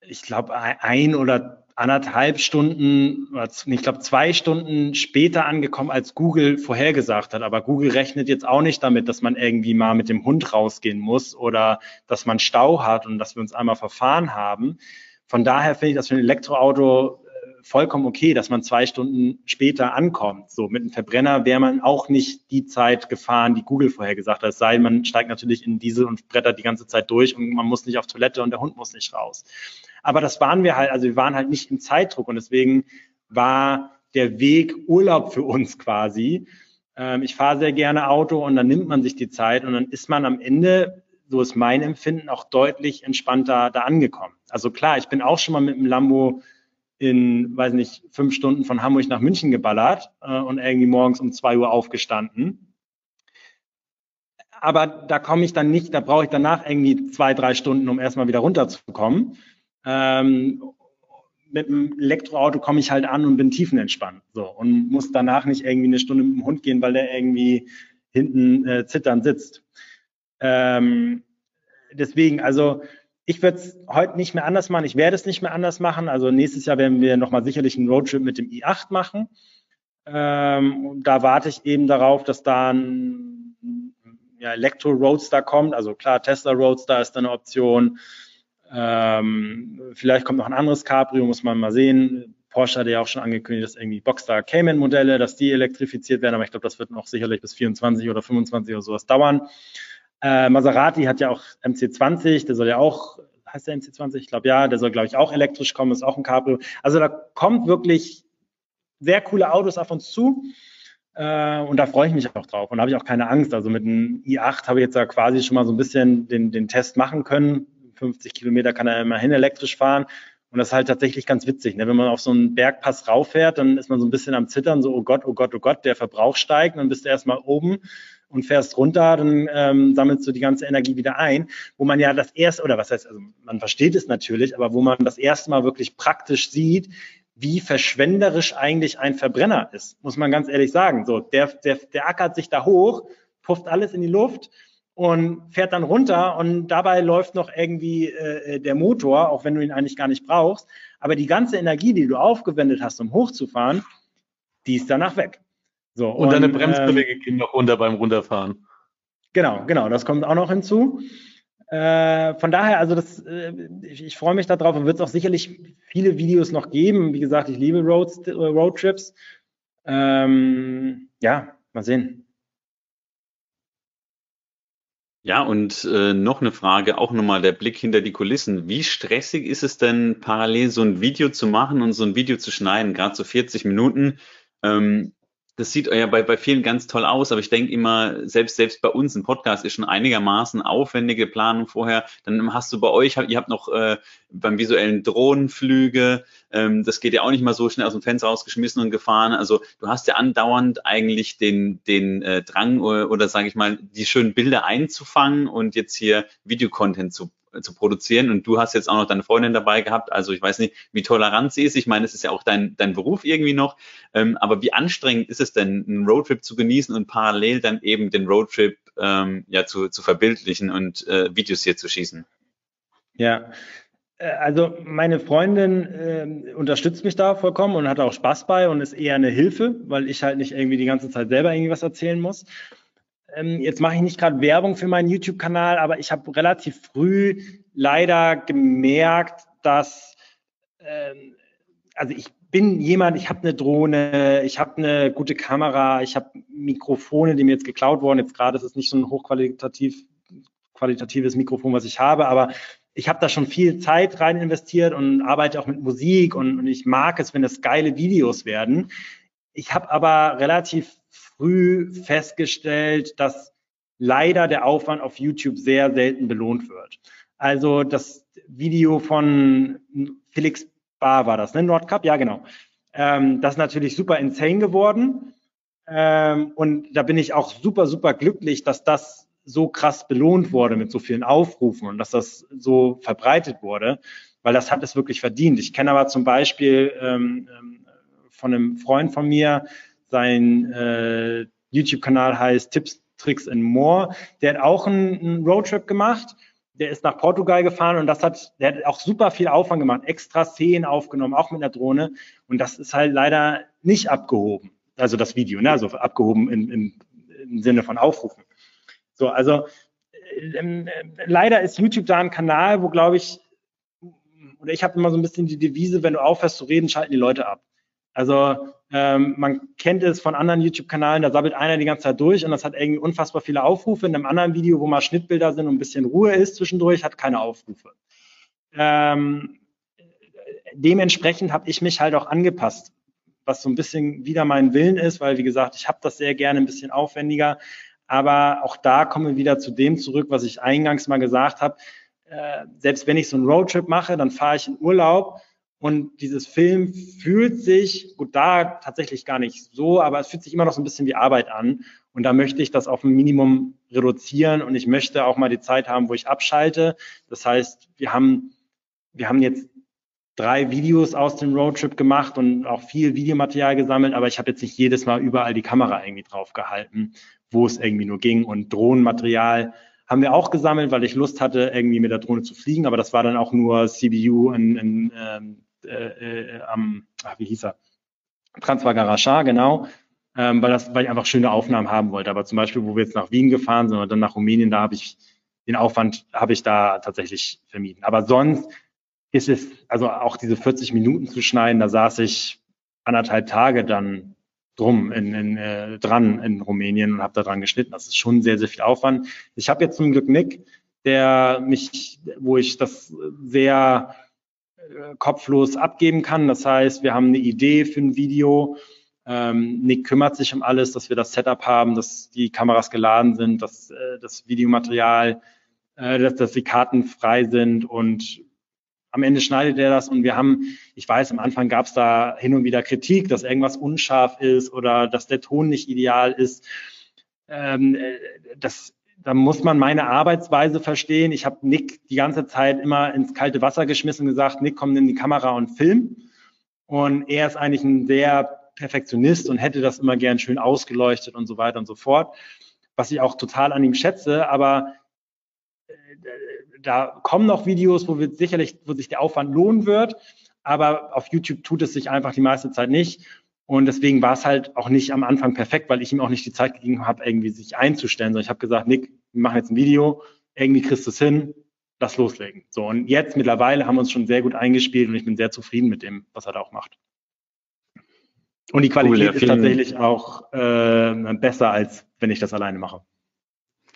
ich glaube, ein oder anderthalb Stunden, ich glaube zwei Stunden später angekommen, als Google vorhergesagt hat. Aber Google rechnet jetzt auch nicht damit, dass man irgendwie mal mit dem Hund rausgehen muss oder dass man Stau hat und dass wir uns einmal verfahren haben. Von daher finde ich das für ein Elektroauto vollkommen okay, dass man zwei Stunden später ankommt. So mit einem Verbrenner wäre man auch nicht die Zeit gefahren, die Google vorher gesagt hat. Es sei, man steigt natürlich in Diesel und brettert die ganze Zeit durch und man muss nicht auf Toilette und der Hund muss nicht raus. Aber das waren wir halt, also wir waren halt nicht im Zeitdruck und deswegen war der Weg Urlaub für uns quasi. Ähm, ich fahre sehr gerne Auto und dann nimmt man sich die Zeit und dann ist man am Ende so ist mein Empfinden, auch deutlich entspannter da angekommen. Also klar, ich bin auch schon mal mit dem Lambo in, weiß nicht, fünf Stunden von Hamburg nach München geballert äh, und irgendwie morgens um zwei Uhr aufgestanden. Aber da komme ich dann nicht, da brauche ich danach irgendwie zwei, drei Stunden, um erstmal wieder runterzukommen. Ähm, mit dem Elektroauto komme ich halt an und bin tiefenentspannt. So, und muss danach nicht irgendwie eine Stunde mit dem Hund gehen, weil der irgendwie hinten äh, zitternd sitzt. Ähm, deswegen, also ich würde es heute nicht mehr anders machen. Ich werde es nicht mehr anders machen. Also nächstes Jahr werden wir nochmal sicherlich einen Roadtrip mit dem i8 machen. Ähm, da warte ich eben darauf, dass da ein ja, Elektro-Roadster kommt. Also klar, Tesla Roadster ist eine Option. Ähm, vielleicht kommt noch ein anderes Cabrio, muss man mal sehen. Porsche hat ja auch schon angekündigt, dass irgendwie Boxster Cayman-Modelle, dass die elektrifiziert werden. Aber ich glaube, das wird noch sicherlich bis 24 oder 25 oder sowas dauern. Äh, Maserati hat ja auch MC20, der soll ja auch, heißt der MC20? Ich glaube ja, der soll, glaube ich, auch elektrisch kommen, ist auch ein Cabrio. Also da kommt wirklich sehr coole Autos auf uns zu. Äh, und da freue ich mich auch drauf und habe ich auch keine Angst. Also mit einem i8 habe ich jetzt ja quasi schon mal so ein bisschen den, den Test machen können. 50 Kilometer kann er immerhin elektrisch fahren. Und das ist halt tatsächlich ganz witzig. Ne? Wenn man auf so einen Bergpass rauffährt, dann ist man so ein bisschen am Zittern, so, oh Gott, oh Gott, oh Gott, der Verbrauch steigt. Und dann bist du erstmal oben und fährst runter, dann ähm, sammelst du die ganze Energie wieder ein, wo man ja das erste, oder was heißt, also man versteht es natürlich, aber wo man das erste Mal wirklich praktisch sieht, wie verschwenderisch eigentlich ein Verbrenner ist, muss man ganz ehrlich sagen. So, der, der, der ackert sich da hoch, pufft alles in die Luft und fährt dann runter und dabei läuft noch irgendwie äh, der Motor, auch wenn du ihn eigentlich gar nicht brauchst. Aber die ganze Energie, die du aufgewendet hast, um hochzufahren, die ist danach weg. So, und, und deine Bremsbeläge ähm, gehen noch runter beim Runterfahren. Genau, genau, das kommt auch noch hinzu. Äh, von daher, also das, äh, ich, ich freue mich darauf und wird es auch sicherlich viele Videos noch geben. Wie gesagt, ich liebe Roads, äh, Roadtrips. Ähm, ja, mal sehen. Ja, und äh, noch eine Frage, auch nochmal der Blick hinter die Kulissen. Wie stressig ist es denn, parallel so ein Video zu machen und so ein Video zu schneiden, gerade so 40 Minuten? Ähm, das sieht ja bei, bei vielen ganz toll aus, aber ich denke immer, selbst, selbst bei uns ein Podcast ist schon einigermaßen aufwendige Planung vorher. Dann hast du bei euch, ihr habt noch äh, beim visuellen Drohnenflüge, ähm, das geht ja auch nicht mal so schnell aus dem Fenster rausgeschmissen und gefahren. Also du hast ja andauernd eigentlich den, den äh, Drang oder, oder sage ich mal, die schönen Bilder einzufangen und jetzt hier Videocontent zu zu produzieren. Und du hast jetzt auch noch deine Freundin dabei gehabt. Also ich weiß nicht, wie tolerant sie ist. Ich meine, es ist ja auch dein, dein Beruf irgendwie noch. Ähm, aber wie anstrengend ist es denn, einen Roadtrip zu genießen und parallel dann eben den Roadtrip ähm, ja zu, zu verbildlichen und äh, Videos hier zu schießen? Ja, äh, also meine Freundin äh, unterstützt mich da vollkommen und hat auch Spaß bei und ist eher eine Hilfe, weil ich halt nicht irgendwie die ganze Zeit selber irgendwie was erzählen muss jetzt mache ich nicht gerade Werbung für meinen YouTube-Kanal, aber ich habe relativ früh leider gemerkt, dass, ähm, also ich bin jemand, ich habe eine Drohne, ich habe eine gute Kamera, ich habe Mikrofone, die mir jetzt geklaut wurden. Jetzt gerade ist es nicht so ein hochqualitativ qualitatives Mikrofon, was ich habe, aber ich habe da schon viel Zeit rein investiert und arbeite auch mit Musik und, und ich mag es, wenn das geile Videos werden. Ich habe aber relativ früh festgestellt, dass leider der Aufwand auf YouTube sehr selten belohnt wird. Also das Video von Felix Bar war das, ne? Nordcup, ja genau. Ähm, das ist natürlich super insane geworden. Ähm, und da bin ich auch super, super glücklich, dass das so krass belohnt wurde mit so vielen Aufrufen und dass das so verbreitet wurde, weil das hat es wirklich verdient. Ich kenne aber zum Beispiel ähm, ähm von einem Freund von mir, sein äh, YouTube-Kanal heißt Tipps, Tricks and More. Der hat auch einen, einen Roadtrip gemacht. Der ist nach Portugal gefahren und das hat, der hat auch super viel Aufwand gemacht, extra Szenen aufgenommen, auch mit einer Drohne. Und das ist halt leider nicht abgehoben. Also das Video, ne? also abgehoben im, im, im Sinne von Aufrufen. So, also äh, äh, leider ist YouTube da ein Kanal, wo glaube ich, oder ich habe immer so ein bisschen die Devise, wenn du aufhörst zu reden, schalten die Leute ab. Also ähm, man kennt es von anderen YouTube-Kanalen, da sabbelt einer die ganze Zeit durch und das hat irgendwie unfassbar viele Aufrufe. In einem anderen Video, wo mal Schnittbilder sind und ein bisschen Ruhe ist zwischendurch, hat keine Aufrufe. Ähm, dementsprechend habe ich mich halt auch angepasst, was so ein bisschen wieder mein Willen ist, weil wie gesagt, ich habe das sehr gerne ein bisschen aufwendiger. Aber auch da kommen wir wieder zu dem zurück, was ich eingangs mal gesagt habe. Äh, selbst wenn ich so einen Roadtrip mache, dann fahre ich in Urlaub und dieses Film fühlt sich, gut, da tatsächlich gar nicht so, aber es fühlt sich immer noch so ein bisschen wie Arbeit an. Und da möchte ich das auf ein Minimum reduzieren und ich möchte auch mal die Zeit haben, wo ich abschalte. Das heißt, wir haben, wir haben jetzt drei Videos aus dem Roadtrip gemacht und auch viel Videomaterial gesammelt, aber ich habe jetzt nicht jedes Mal überall die Kamera irgendwie drauf gehalten, wo es irgendwie nur ging. Und Drohnenmaterial haben wir auch gesammelt, weil ich Lust hatte, irgendwie mit der Drohne zu fliegen, aber das war dann auch nur CBU in, in ähm, äh, äh, am, ach, wie hieß er? Transvagarascha, genau, ähm, weil, das, weil ich einfach schöne Aufnahmen haben wollte. Aber zum Beispiel, wo wir jetzt nach Wien gefahren sind und dann nach Rumänien, da habe ich den Aufwand habe ich da tatsächlich vermieden. Aber sonst ist es, also auch diese 40 Minuten zu schneiden, da saß ich anderthalb Tage dann drum in, in, äh, dran in Rumänien und habe da dran geschnitten. Das ist schon sehr, sehr viel Aufwand. Ich habe jetzt zum Glück Nick, der mich, wo ich das sehr kopflos abgeben kann. Das heißt, wir haben eine Idee für ein Video. Ähm, Nick kümmert sich um alles, dass wir das Setup haben, dass die Kameras geladen sind, dass äh, das Videomaterial, äh, dass, dass die Karten frei sind und am Ende schneidet er das und wir haben, ich weiß, am Anfang gab es da hin und wieder Kritik, dass irgendwas unscharf ist oder dass der Ton nicht ideal ist. Ähm, äh, das, da muss man meine Arbeitsweise verstehen. Ich habe Nick die ganze Zeit immer ins kalte Wasser geschmissen und gesagt, Nick, komm in die Kamera und film. Und er ist eigentlich ein sehr Perfektionist und hätte das immer gern schön ausgeleuchtet und so weiter und so fort, was ich auch total an ihm schätze. Aber äh, da kommen noch Videos, wo wir sicherlich, wo sich der Aufwand lohnen wird, aber auf YouTube tut es sich einfach die meiste Zeit nicht. Und deswegen war es halt auch nicht am Anfang perfekt, weil ich ihm auch nicht die Zeit gegeben habe, irgendwie sich einzustellen, sondern ich habe gesagt, Nick, wir machen jetzt ein Video, irgendwie kriegst du es hin, lass loslegen. So, und jetzt mittlerweile haben wir uns schon sehr gut eingespielt und ich bin sehr zufrieden mit dem, was er da auch macht. Und die Qualität cool, ja, ist tatsächlich auch äh, besser, als wenn ich das alleine mache.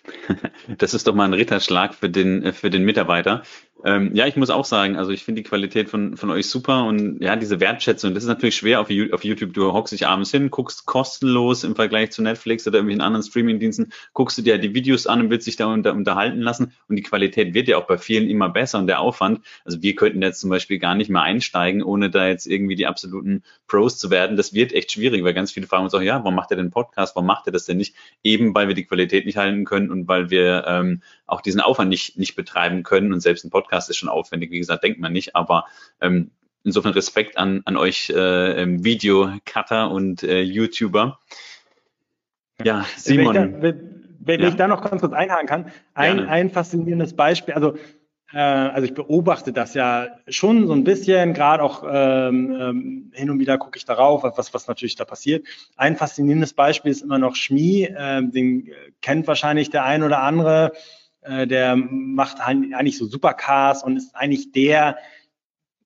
Das ist doch mal ein Ritterschlag für den, äh, für den Mitarbeiter. Ähm, ja, ich muss auch sagen, also ich finde die Qualität von, von euch super und ja, diese Wertschätzung, das ist natürlich schwer auf, auf YouTube. Du hockst dich abends hin, guckst kostenlos im Vergleich zu Netflix oder irgendwelchen anderen Streamingdiensten, guckst du dir die Videos an und willst dich da unter, unterhalten lassen und die Qualität wird ja auch bei vielen immer besser und der Aufwand, also wir könnten jetzt zum Beispiel gar nicht mehr einsteigen, ohne da jetzt irgendwie die absoluten Pros zu werden. Das wird echt schwierig, weil ganz viele fragen uns auch, ja, warum macht er den Podcast, warum macht er das denn nicht? Eben, weil wir die Qualität nicht halten können und weil wir ähm, auch diesen Aufwand nicht, nicht betreiben können und selbst ein Podcast ist schon aufwendig, wie gesagt, denkt man nicht, aber ähm, insofern Respekt an, an euch äh, ähm, Video-Cutter und äh, YouTuber. Ja, Simon. Wenn ich, da, wenn, wenn ja. ich da noch ganz kurz einhaken kann, ein, ein faszinierendes Beispiel, also äh, also ich beobachte das ja schon so ein bisschen, gerade auch ähm, ähm, hin und wieder gucke ich darauf, was, was natürlich da passiert. Ein faszinierendes Beispiel ist immer noch Schmi, äh, den kennt wahrscheinlich der ein oder andere. Äh, der macht eigentlich so Supercars und ist eigentlich der,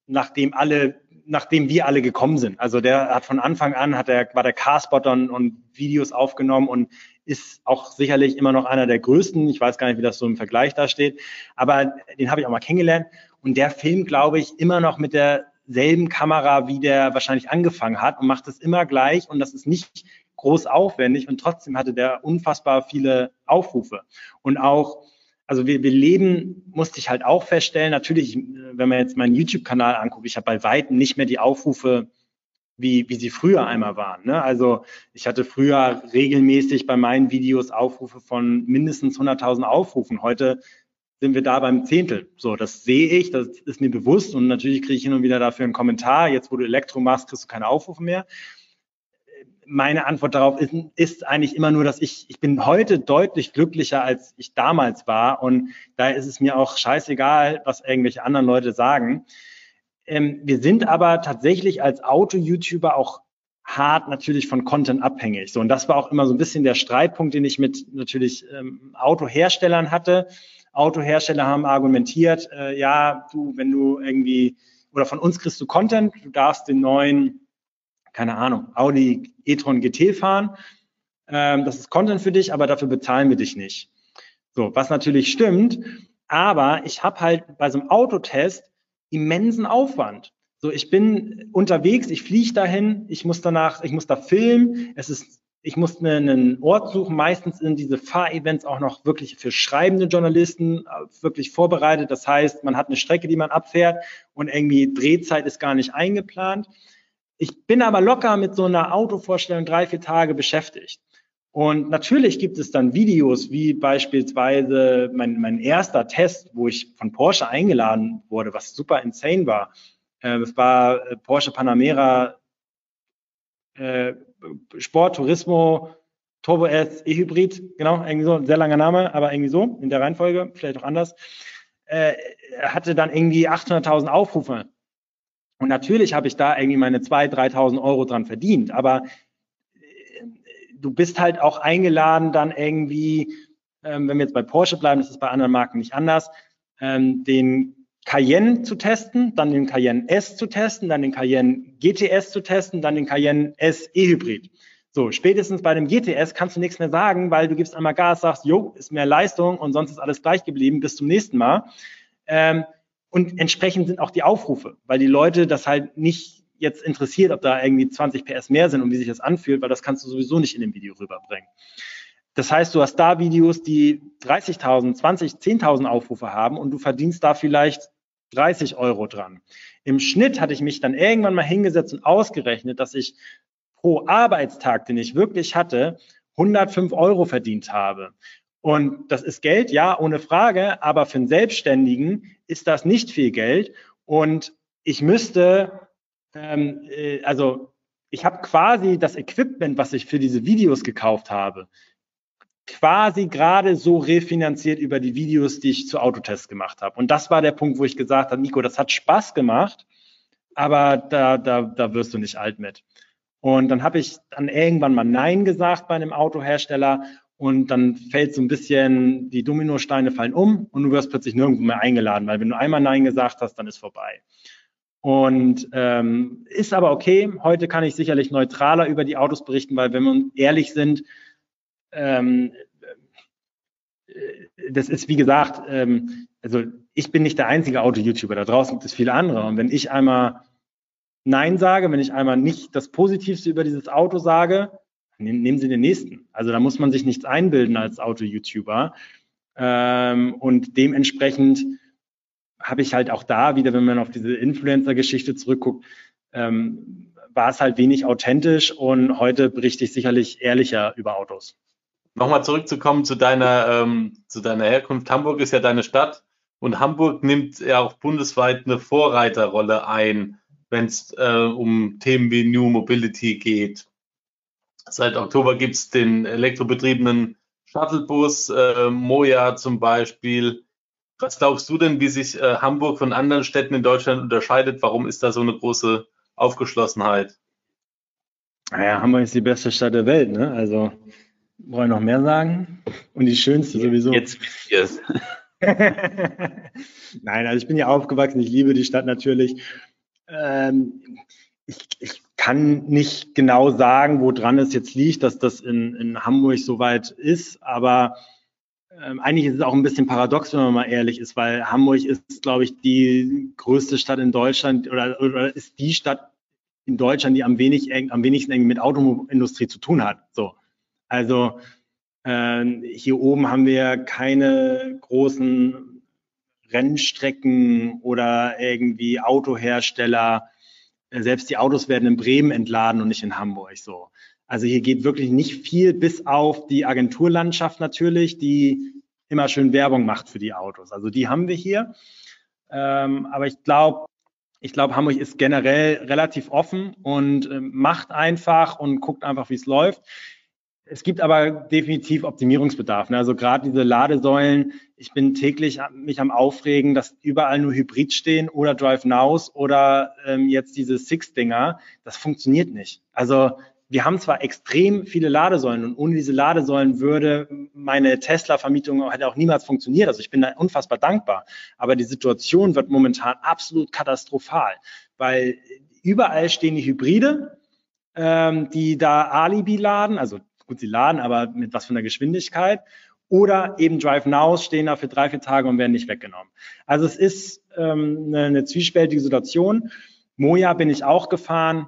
nachdem alle, nachdem wir alle gekommen sind. Also der hat von Anfang an, hat er, war der Carspotter und, und Videos aufgenommen und ist auch sicherlich immer noch einer der größten. Ich weiß gar nicht, wie das so im Vergleich da steht, aber den habe ich auch mal kennengelernt. Und der filmt, glaube ich, immer noch mit derselben Kamera, wie der wahrscheinlich angefangen hat und macht es immer gleich. Und das ist nicht groß aufwendig. Und trotzdem hatte der unfassbar viele Aufrufe. Und auch also wir, wir leben, musste ich halt auch feststellen, natürlich, wenn man jetzt meinen YouTube-Kanal anguckt, ich habe bei Weitem nicht mehr die Aufrufe, wie, wie sie früher einmal waren. Ne? Also ich hatte früher regelmäßig bei meinen Videos Aufrufe von mindestens 100.000 Aufrufen. Heute sind wir da beim Zehntel. So, das sehe ich, das ist mir bewusst und natürlich kriege ich hin und wieder dafür einen Kommentar. Jetzt, wo du Elektro machst, kriegst du keine Aufrufe mehr meine Antwort darauf ist, ist, eigentlich immer nur, dass ich, ich bin heute deutlich glücklicher, als ich damals war. Und da ist es mir auch scheißegal, was irgendwelche anderen Leute sagen. Ähm, wir sind aber tatsächlich als Auto-YouTuber auch hart natürlich von Content abhängig. So, und das war auch immer so ein bisschen der Streitpunkt, den ich mit natürlich ähm, Autoherstellern hatte. Autohersteller haben argumentiert, äh, ja, du, wenn du irgendwie, oder von uns kriegst du Content, du darfst den neuen keine Ahnung, Audi e-tron GT fahren. Ähm, das ist Content für dich, aber dafür bezahlen wir dich nicht. So, was natürlich stimmt, aber ich habe halt bei so einem Autotest immensen Aufwand. So, ich bin unterwegs, ich fliege dahin, ich muss danach, ich muss da filmen, es ist, ich muss einen Ort suchen. Meistens sind diese Fahrevents auch noch wirklich für schreibende Journalisten äh, wirklich vorbereitet. Das heißt, man hat eine Strecke, die man abfährt und irgendwie Drehzeit ist gar nicht eingeplant. Ich bin aber locker mit so einer Autovorstellung drei, vier Tage beschäftigt. Und natürlich gibt es dann Videos, wie beispielsweise mein, mein erster Test, wo ich von Porsche eingeladen wurde, was super insane war. Äh, es war äh, Porsche Panamera äh, Sport Turismo Turbo S E-Hybrid, genau, irgendwie so, sehr langer Name, aber irgendwie so, in der Reihenfolge, vielleicht auch anders. Äh, hatte dann irgendwie 800.000 Aufrufe und natürlich habe ich da irgendwie meine 2.000, 3.000 Euro dran verdient, aber äh, du bist halt auch eingeladen, dann irgendwie, ähm, wenn wir jetzt bei Porsche bleiben, das ist bei anderen Marken nicht anders, ähm, den Cayenne zu testen, dann den Cayenne S zu testen, dann den Cayenne GTS zu testen, dann den Cayenne S E-Hybrid. So, spätestens bei dem GTS kannst du nichts mehr sagen, weil du gibst einmal Gas, sagst, jo, ist mehr Leistung und sonst ist alles gleich geblieben, bis zum nächsten Mal. Ähm, und entsprechend sind auch die Aufrufe, weil die Leute das halt nicht jetzt interessiert, ob da irgendwie 20 PS mehr sind und wie sich das anfühlt, weil das kannst du sowieso nicht in dem Video rüberbringen. Das heißt, du hast da Videos, die 30.000, 20, 10.000 Aufrufe haben und du verdienst da vielleicht 30 Euro dran. Im Schnitt hatte ich mich dann irgendwann mal hingesetzt und ausgerechnet, dass ich pro Arbeitstag, den ich wirklich hatte, 105 Euro verdient habe. Und das ist Geld, ja, ohne Frage, aber für einen Selbstständigen ist das nicht viel Geld. Und ich müsste, ähm, äh, also ich habe quasi das Equipment, was ich für diese Videos gekauft habe, quasi gerade so refinanziert über die Videos, die ich zu Autotests gemacht habe. Und das war der Punkt, wo ich gesagt habe, Nico, das hat Spaß gemacht, aber da, da, da wirst du nicht alt mit. Und dann habe ich dann irgendwann mal Nein gesagt bei einem Autohersteller und dann fällt so ein bisschen, die Dominosteine fallen um und du wirst plötzlich nirgendwo mehr eingeladen, weil wenn du einmal Nein gesagt hast, dann ist vorbei. Und ähm, ist aber okay. Heute kann ich sicherlich neutraler über die Autos berichten, weil wenn wir ehrlich sind, ähm, äh, das ist wie gesagt, ähm, also ich bin nicht der einzige Auto-YouTuber, da draußen gibt es viele andere. Und wenn ich einmal Nein sage, wenn ich einmal nicht das Positivste über dieses Auto sage, nehmen Sie den nächsten. Also da muss man sich nichts einbilden als Auto-YouTuber. Ähm, und dementsprechend habe ich halt auch da wieder, wenn man auf diese Influencer-Geschichte zurückguckt, ähm, war es halt wenig authentisch und heute berichte ich sicherlich ehrlicher über Autos. Nochmal zurückzukommen zu deiner, ähm, zu deiner Herkunft. Hamburg ist ja deine Stadt und Hamburg nimmt ja auch bundesweit eine Vorreiterrolle ein, wenn es äh, um Themen wie New Mobility geht. Seit Oktober gibt es den elektrobetriebenen Shuttlebus, äh, Moja zum Beispiel. Was glaubst du denn, wie sich äh, Hamburg von anderen Städten in Deutschland unterscheidet? Warum ist da so eine große Aufgeschlossenheit? Naja, Hamburg ist die beste Stadt der Welt, ne? Also wollen wir noch mehr sagen? Und die schönste sowieso. Jetzt yes. Nein, also ich bin ja aufgewachsen, ich liebe die Stadt natürlich. Ähm, ich, ich kann nicht genau sagen, woran es jetzt liegt, dass das in, in Hamburg so weit ist, aber ähm, eigentlich ist es auch ein bisschen paradox, wenn man mal ehrlich ist, weil Hamburg ist, glaube ich, die größte Stadt in Deutschland oder, oder ist die Stadt in Deutschland, die am, wenig, am wenigsten irgendwie mit Automobilindustrie zu tun hat. So. Also äh, hier oben haben wir keine großen Rennstrecken oder irgendwie Autohersteller. Selbst die Autos werden in Bremen entladen und nicht in Hamburg so. Also hier geht wirklich nicht viel, bis auf die Agenturlandschaft natürlich, die immer schön Werbung macht für die Autos. Also die haben wir hier. Ähm, aber ich glaube, ich glaube, Hamburg ist generell relativ offen und äh, macht einfach und guckt einfach, wie es läuft. Es gibt aber definitiv Optimierungsbedarf. Ne? Also gerade diese Ladesäulen, ich bin täglich mich am Aufregen, dass überall nur Hybrid stehen oder Drive Nows oder ähm, jetzt diese Six-Dinger. Das funktioniert nicht. Also wir haben zwar extrem viele Ladesäulen und ohne diese Ladesäulen würde meine Tesla-Vermietung hätte auch niemals funktioniert. Also ich bin da unfassbar dankbar. Aber die Situation wird momentan absolut katastrophal, weil überall stehen die Hybride, ähm, die da Alibi laden, also gut, sie laden, aber mit was von der Geschwindigkeit. Oder eben Drive Nows stehen da für drei, vier Tage und werden nicht weggenommen. Also es ist ähm, eine, eine zwiespältige Situation. Moja bin ich auch gefahren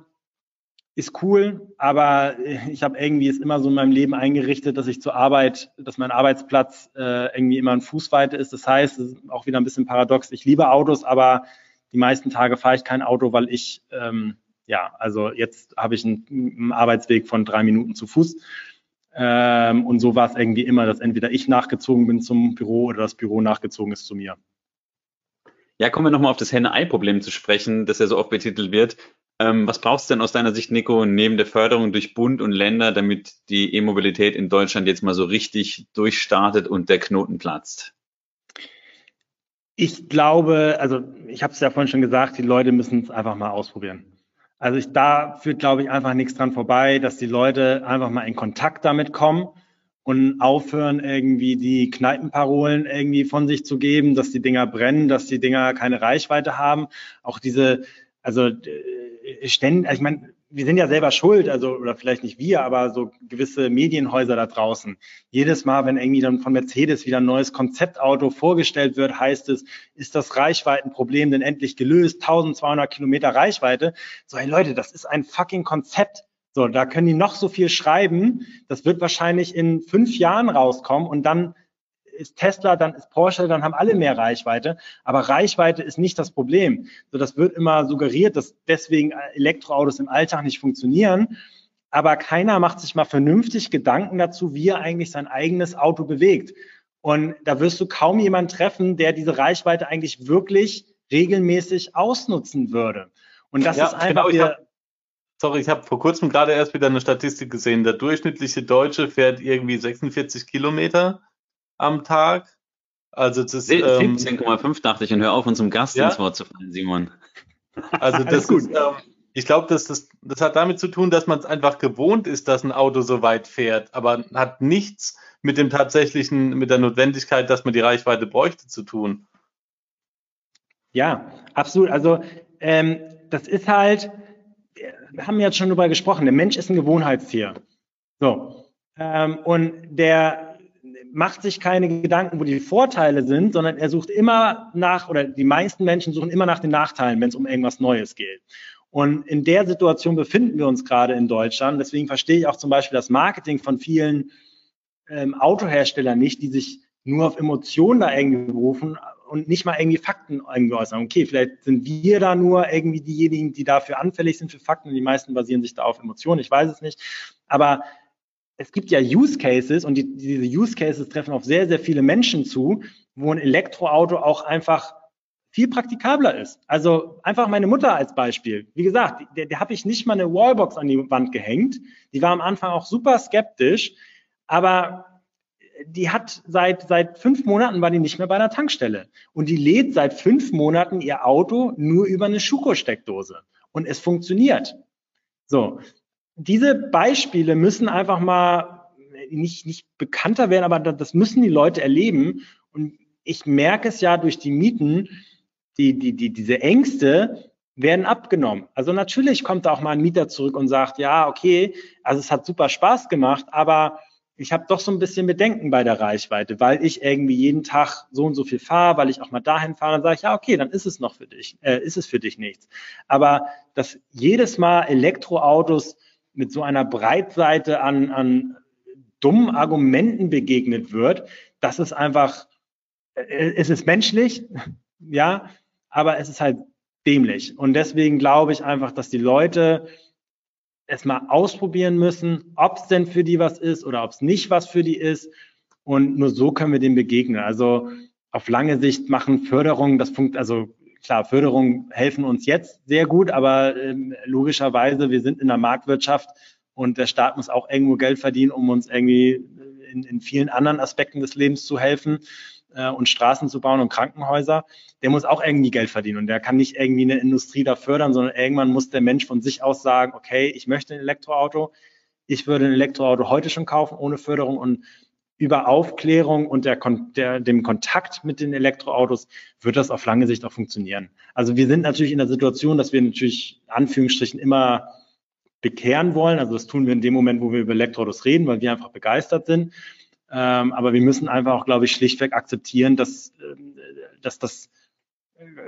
ist cool, aber ich habe irgendwie es immer so in meinem Leben eingerichtet, dass ich zur Arbeit, dass mein Arbeitsplatz äh, irgendwie immer in Fußweite ist. Das heißt, es ist auch wieder ein bisschen paradox. Ich liebe Autos, aber die meisten Tage fahre ich kein Auto, weil ich ähm, ja, also jetzt habe ich einen, einen, Arbeitsweg von drei Minuten zu Fuß. Ähm, und so war es irgendwie immer, dass entweder ich nachgezogen bin zum Büro oder das Büro nachgezogen ist zu mir. Ja, kommen wir nochmal auf das Henne-Ei-Problem zu sprechen, das ja so oft betitelt wird. Ähm, was brauchst du denn aus deiner Sicht, Nico, neben der Förderung durch Bund und Länder, damit die E-Mobilität in Deutschland jetzt mal so richtig durchstartet und der Knoten platzt? Ich glaube, also ich habe es ja vorhin schon gesagt, die Leute müssen es einfach mal ausprobieren. Also ich, da führt, glaube ich, einfach nichts dran vorbei, dass die Leute einfach mal in Kontakt damit kommen und aufhören, irgendwie die Kneipenparolen irgendwie von sich zu geben, dass die Dinger brennen, dass die Dinger keine Reichweite haben. Auch diese, also ständig, also ich meine, wir sind ja selber schuld, also oder vielleicht nicht wir, aber so gewisse Medienhäuser da draußen. Jedes Mal, wenn irgendwie dann von Mercedes wieder ein neues Konzeptauto vorgestellt wird, heißt es, ist das Reichweitenproblem denn endlich gelöst? 1200 Kilometer Reichweite. So, hey Leute, das ist ein fucking Konzept. So, da können die noch so viel schreiben. Das wird wahrscheinlich in fünf Jahren rauskommen und dann ist Tesla, dann ist Porsche, dann haben alle mehr Reichweite. Aber Reichweite ist nicht das Problem. So, das wird immer suggeriert, dass deswegen Elektroautos im Alltag nicht funktionieren. Aber keiner macht sich mal vernünftig Gedanken dazu, wie er eigentlich sein eigenes Auto bewegt. Und da wirst du kaum jemanden treffen, der diese Reichweite eigentlich wirklich regelmäßig ausnutzen würde. Und das ja, ist einfach genau, wieder, Sorry, ich habe vor kurzem gerade erst wieder eine Statistik gesehen. Der durchschnittliche Deutsche fährt irgendwie 46 Kilometer am Tag. Also das ist 17,5 ähm, dachte ich und hör auf, unserem Gast ja? ins Wort zu fallen, Simon. Also das ist, ähm, ich glaube, das, das, das hat damit zu tun, dass man es einfach gewohnt ist, dass ein Auto so weit fährt, aber hat nichts mit dem tatsächlichen, mit der Notwendigkeit, dass man die Reichweite bräuchte, zu tun. Ja, absolut. Also ähm, das ist halt, wir haben jetzt schon darüber gesprochen, der Mensch ist ein Gewohnheitstier. So. Ähm, und der macht sich keine Gedanken, wo die Vorteile sind, sondern er sucht immer nach, oder die meisten Menschen suchen immer nach den Nachteilen, wenn es um irgendwas Neues geht. Und in der Situation befinden wir uns gerade in Deutschland. Deswegen verstehe ich auch zum Beispiel das Marketing von vielen ähm, Autoherstellern nicht, die sich nur auf Emotionen da irgendwie berufen und nicht mal irgendwie Fakten irgendwie äußern. Okay, vielleicht sind wir da nur irgendwie diejenigen, die dafür anfällig sind für Fakten. Die meisten basieren sich da auf Emotionen. Ich weiß es nicht. Aber es gibt ja Use Cases und die, diese Use Cases treffen auf sehr, sehr viele Menschen zu, wo ein Elektroauto auch einfach viel praktikabler ist. Also einfach meine Mutter als Beispiel. Wie gesagt, der, der habe ich nicht mal eine Wallbox an die Wand gehängt. Die war am Anfang auch super skeptisch, aber die hat seit, seit fünf Monaten war die nicht mehr bei einer Tankstelle. Und die lädt seit fünf Monaten ihr Auto nur über eine Schuko-Steckdose. Und es funktioniert. So diese Beispiele müssen einfach mal nicht, nicht bekannter werden, aber das müssen die Leute erleben. Und ich merke es ja durch die Mieten, die, die, die, diese Ängste werden abgenommen. Also natürlich kommt da auch mal ein Mieter zurück und sagt, ja, okay, also es hat super Spaß gemacht, aber ich habe doch so ein bisschen Bedenken bei der Reichweite, weil ich irgendwie jeden Tag so und so viel fahre, weil ich auch mal dahin fahre, dann sage ich, ja, okay, dann ist es noch für dich, äh, ist es für dich nichts. Aber dass jedes Mal Elektroautos mit so einer Breitseite an, an dummen Argumenten begegnet wird, das ist einfach, äh, es ist menschlich, ja, aber es ist halt dämlich. Und deswegen glaube ich einfach, dass die Leute es mal ausprobieren müssen, ob es denn für die was ist oder ob es nicht was für die ist. Und nur so können wir dem begegnen. Also auf lange Sicht machen Förderungen, das funkt, also klar, Förderungen helfen uns jetzt sehr gut, aber ähm, logischerweise, wir sind in der Marktwirtschaft und der Staat muss auch irgendwo Geld verdienen, um uns irgendwie in, in vielen anderen Aspekten des Lebens zu helfen äh, und Straßen zu bauen und Krankenhäuser. Der muss auch irgendwie Geld verdienen und der kann nicht irgendwie eine Industrie da fördern, sondern irgendwann muss der Mensch von sich aus sagen, okay, ich möchte ein Elektroauto. Ich würde ein Elektroauto heute schon kaufen ohne Förderung und über Aufklärung und der, der, dem Kontakt mit den Elektroautos wird das auf lange Sicht auch funktionieren. Also wir sind natürlich in der Situation, dass wir natürlich Anführungsstrichen immer bekehren wollen. Also das tun wir in dem Moment, wo wir über Elektroautos reden, weil wir einfach begeistert sind. Ähm, aber wir müssen einfach auch, glaube ich, schlichtweg akzeptieren, dass, äh, dass das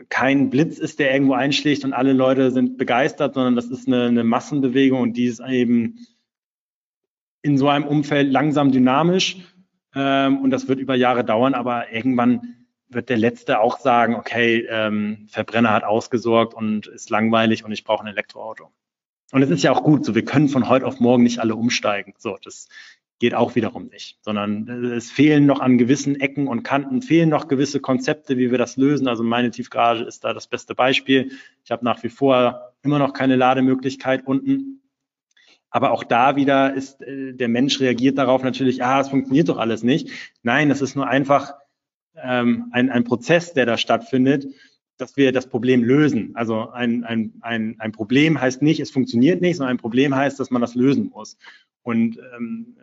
kein Blitz ist, der irgendwo einschlägt und alle Leute sind begeistert, sondern das ist eine, eine Massenbewegung und die ist eben in so einem Umfeld langsam dynamisch ähm, und das wird über Jahre dauern, aber irgendwann wird der Letzte auch sagen, okay, ähm, Verbrenner hat ausgesorgt und ist langweilig und ich brauche ein Elektroauto. Und es ist ja auch gut, so wir können von heute auf morgen nicht alle umsteigen. So, das geht auch wiederum nicht, sondern es fehlen noch an gewissen Ecken und Kanten, fehlen noch gewisse Konzepte, wie wir das lösen. Also meine Tiefgarage ist da das beste Beispiel. Ich habe nach wie vor immer noch keine Lademöglichkeit unten. Aber auch da wieder ist äh, der Mensch reagiert darauf natürlich, ah, es funktioniert doch alles nicht. Nein, das ist nur einfach ähm, ein, ein Prozess, der da stattfindet, dass wir das Problem lösen. Also ein, ein, ein, ein Problem heißt nicht, es funktioniert nicht, sondern ein Problem heißt, dass man das lösen muss. Und ähm,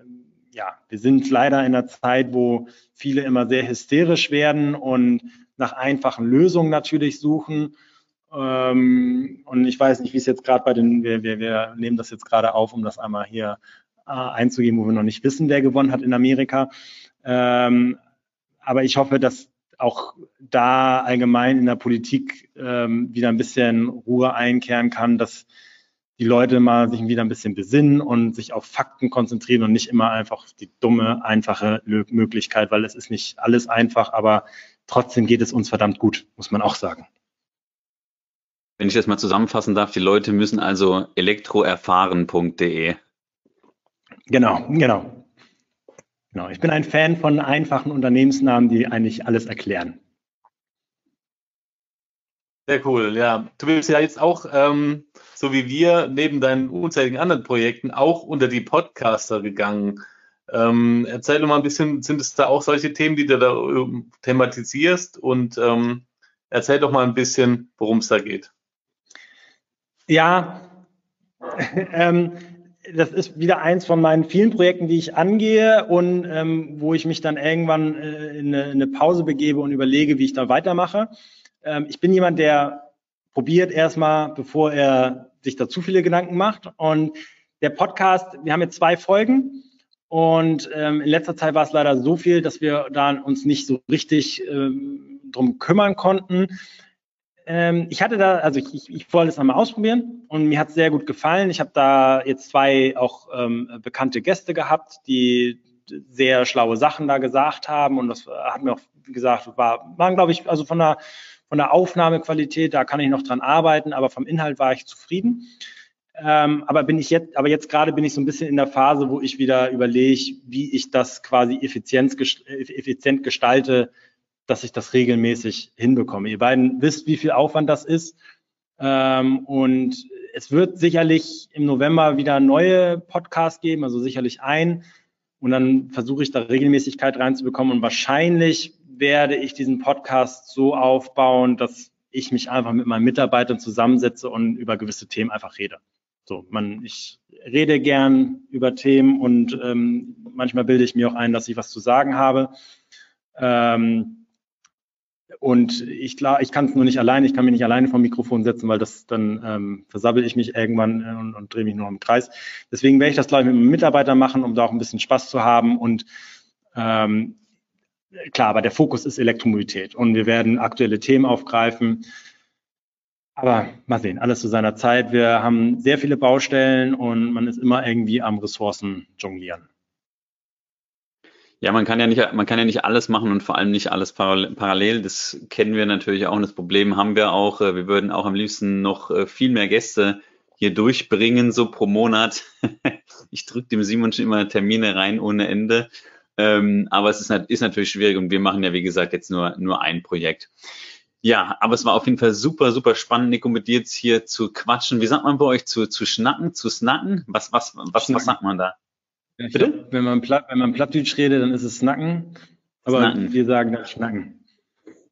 ja, wir sind leider in einer Zeit, wo viele immer sehr hysterisch werden und nach einfachen Lösungen natürlich suchen Ähm, und ich weiß nicht, wie es jetzt gerade bei den, wir, wir, wir nehmen das jetzt gerade auf, um das einmal hier äh, einzugeben, wo wir noch nicht wissen, wer gewonnen hat in Amerika. Ähm, aber ich hoffe, dass auch da allgemein in der Politik ähm, wieder ein bisschen Ruhe einkehren kann, dass die Leute mal sich wieder ein bisschen besinnen und sich auf Fakten konzentrieren und nicht immer einfach die dumme, einfache Möglichkeit, weil es ist nicht alles einfach, aber trotzdem geht es uns verdammt gut, muss man auch sagen. Wenn ich das mal zusammenfassen darf, die Leute müssen also elektroerfahren.de. Genau, genau. Genau. Ich bin ein Fan von einfachen Unternehmensnamen, die eigentlich alles erklären. Sehr cool, ja. Du bist ja jetzt auch, ähm, so wie wir, neben deinen unzähligen anderen Projekten auch unter die Podcaster gegangen. Ähm, erzähl doch mal ein bisschen, sind es da auch solche Themen, die du da ähm, thematisierst? Und ähm, erzähl doch mal ein bisschen, worum es da geht. Ja, ähm, das ist wieder eins von meinen vielen Projekten, die ich angehe und ähm, wo ich mich dann irgendwann äh, in, eine, in, eine, Pause begebe und überlege, wie ich da weitermache. Ähm, ich bin jemand, der probiert erstmal, bevor er sich da zu viele Gedanken macht. Und der Podcast, wir haben jetzt zwei Folgen und ähm, in letzter Zeit war es leider so viel, dass wir da uns nicht so richtig ähm, drum kümmern konnten. Ähm, ich hatte da, also ich, ich, ich wollte es einmal ausprobieren und mir hat es sehr gut gefallen. Ich habe da jetzt zwei auch ähm, bekannte Gäste gehabt, die sehr schlaue Sachen da gesagt haben und das hat mir auch gesagt, war, waren glaube ich, also von der von der Aufnahmequalität, da kann ich noch dran arbeiten, aber vom Inhalt war ich zufrieden. Ähm, aber bin ich jetzt, aber jetzt gerade bin ich so ein bisschen in der Phase, wo ich wieder überlege, wie ich das quasi effizient, effizient gestalte, dass ich das regelmäßig hinbekomme. Ihr beiden wisst, wie viel Aufwand das ist. Ähm, und es wird sicherlich im November wieder neue Podcasts geben, also sicherlich ein. Und dann versuche ich da Regelmäßigkeit reinzubekommen. Und wahrscheinlich werde ich diesen Podcast so aufbauen, dass ich mich einfach mit meinen Mitarbeitern zusammensetze und über gewisse Themen einfach rede. So, man, ich rede gern über Themen und ähm, manchmal bilde ich mir auch ein, dass ich was zu sagen habe. Ähm, und ich klar, ich kann es nur nicht alleine, ich kann mich nicht alleine vom Mikrofon setzen, weil das dann ähm, versabbel ich mich irgendwann äh, und, und drehe mich nur im Kreis. Deswegen werde ich das, glaube ich, mit einem Mitarbeiter machen, um da auch ein bisschen Spaß zu haben. Und ähm, klar, aber der Fokus ist Elektromobilität und wir werden aktuelle Themen aufgreifen. Aber mal sehen, alles zu seiner Zeit. Wir haben sehr viele Baustellen und man ist immer irgendwie am Ressourcen jonglieren. Ja, man kann ja nicht, man kann ja nicht alles machen und vor allem nicht alles parallel. Das kennen wir natürlich auch und das Problem haben wir auch. Wir würden auch am liebsten noch äh, viel mehr Gäste hier durchbringen, so pro Monat. ich drücke dem Simon schon immer Termine rein ohne Ende. Ähm, aber es ist, ist natürlich schwierig und wir machen ja, wie gesagt, jetzt nur, nur ein Projekt. Ja, aber es war auf jeden Fall super, super spannend, Nico, mit dir jetzt hier zu quatschen. Wie sagt man bei euch? Zu, zu schnacken, zu snacken? Was, was, was, schnacken. was sagt man da? Ja, Bitte? Glaub, wenn man, Platt, wenn man Plattdeutsch redet, dann ist es snacken. Aber snacken. wir sagen dann schnacken.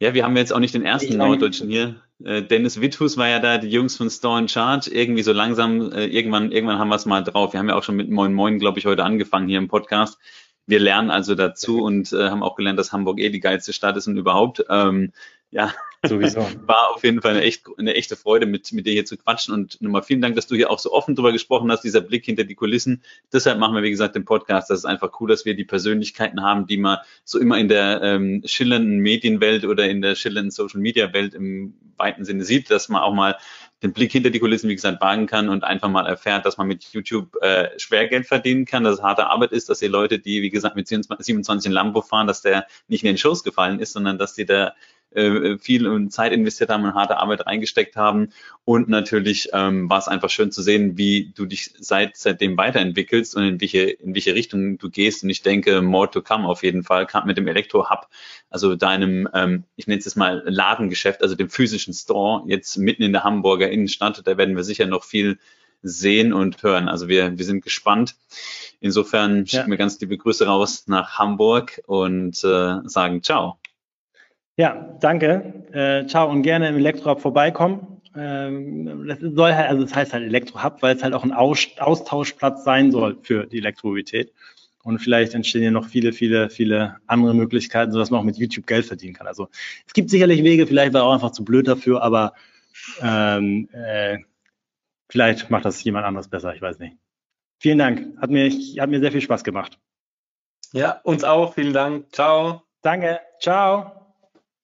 Ja, wir haben jetzt auch nicht den ersten Norddeutschen hier. Äh, Dennis Witthus war ja da, die Jungs von Store in Charge. Irgendwie so langsam, äh, irgendwann, irgendwann haben wir es mal drauf. Wir haben ja auch schon mit Moin Moin, glaube ich, heute angefangen hier im Podcast wir lernen also dazu und äh, haben auch gelernt, dass Hamburg eh die geilste Stadt ist und überhaupt. Ähm, ja, sowieso. War auf jeden Fall eine, echt, eine echte Freude, mit, mit dir hier zu quatschen. Und nochmal vielen Dank, dass du hier auch so offen drüber gesprochen hast, dieser Blick hinter die Kulissen. Deshalb machen wir, wie gesagt, den Podcast. Das ist einfach cool, dass wir die Persönlichkeiten haben, die man so immer in der ähm, schillernden Medienwelt oder in der schillernden Social Media Welt im weiten Sinne sieht, dass man auch mal den Blick hinter die Kulissen, wie gesagt, wagen kann und einfach mal erfährt, dass man mit YouTube äh, Schwergeld verdienen kann, dass es harte Arbeit ist, dass die Leute, die, wie gesagt, mit 27 in Lambo fahren, dass der nicht in den Shows gefallen ist, sondern dass die da äh, viel Zeit investiert haben und harte Arbeit reingesteckt haben. Und natürlich ähm, war es einfach schön zu sehen, wie du dich seit, seitdem weiterentwickelst und in welche, in welche Richtung du gehst. Und ich denke, more to come auf jeden Fall, gerade mit dem Elektro-Hub, also deinem, ähm, ich nenne es jetzt mal Ladengeschäft, also dem physischen Store, jetzt mitten in der Hamburger Innenstadt. Da werden wir sicher noch viel sehen und hören. Also wir, wir sind gespannt. Insofern ja. schicken wir ganz liebe Grüße raus nach Hamburg und äh, sagen Ciao. Ja, danke. Äh, ciao und gerne im Elektrohub vorbeikommen. Ähm, das soll halt, also das heißt halt Elektrohub, weil es halt auch ein Aus Austauschplatz sein soll für die Elektromobilität. Und vielleicht entstehen ja noch viele, viele, viele andere Möglichkeiten, sodass man auch mit YouTube Geld verdienen kann. Also es gibt sicherlich Wege, vielleicht war auch einfach zu blöd dafür, aber Ähm, äh, vielleicht macht das jemand anderes besser, ich weiß nicht. Vielen Dank, hat mir, hat mir sehr viel Spaß gemacht. Ja, uns auch. Vielen Dank. Ciao. Danke. Ciao.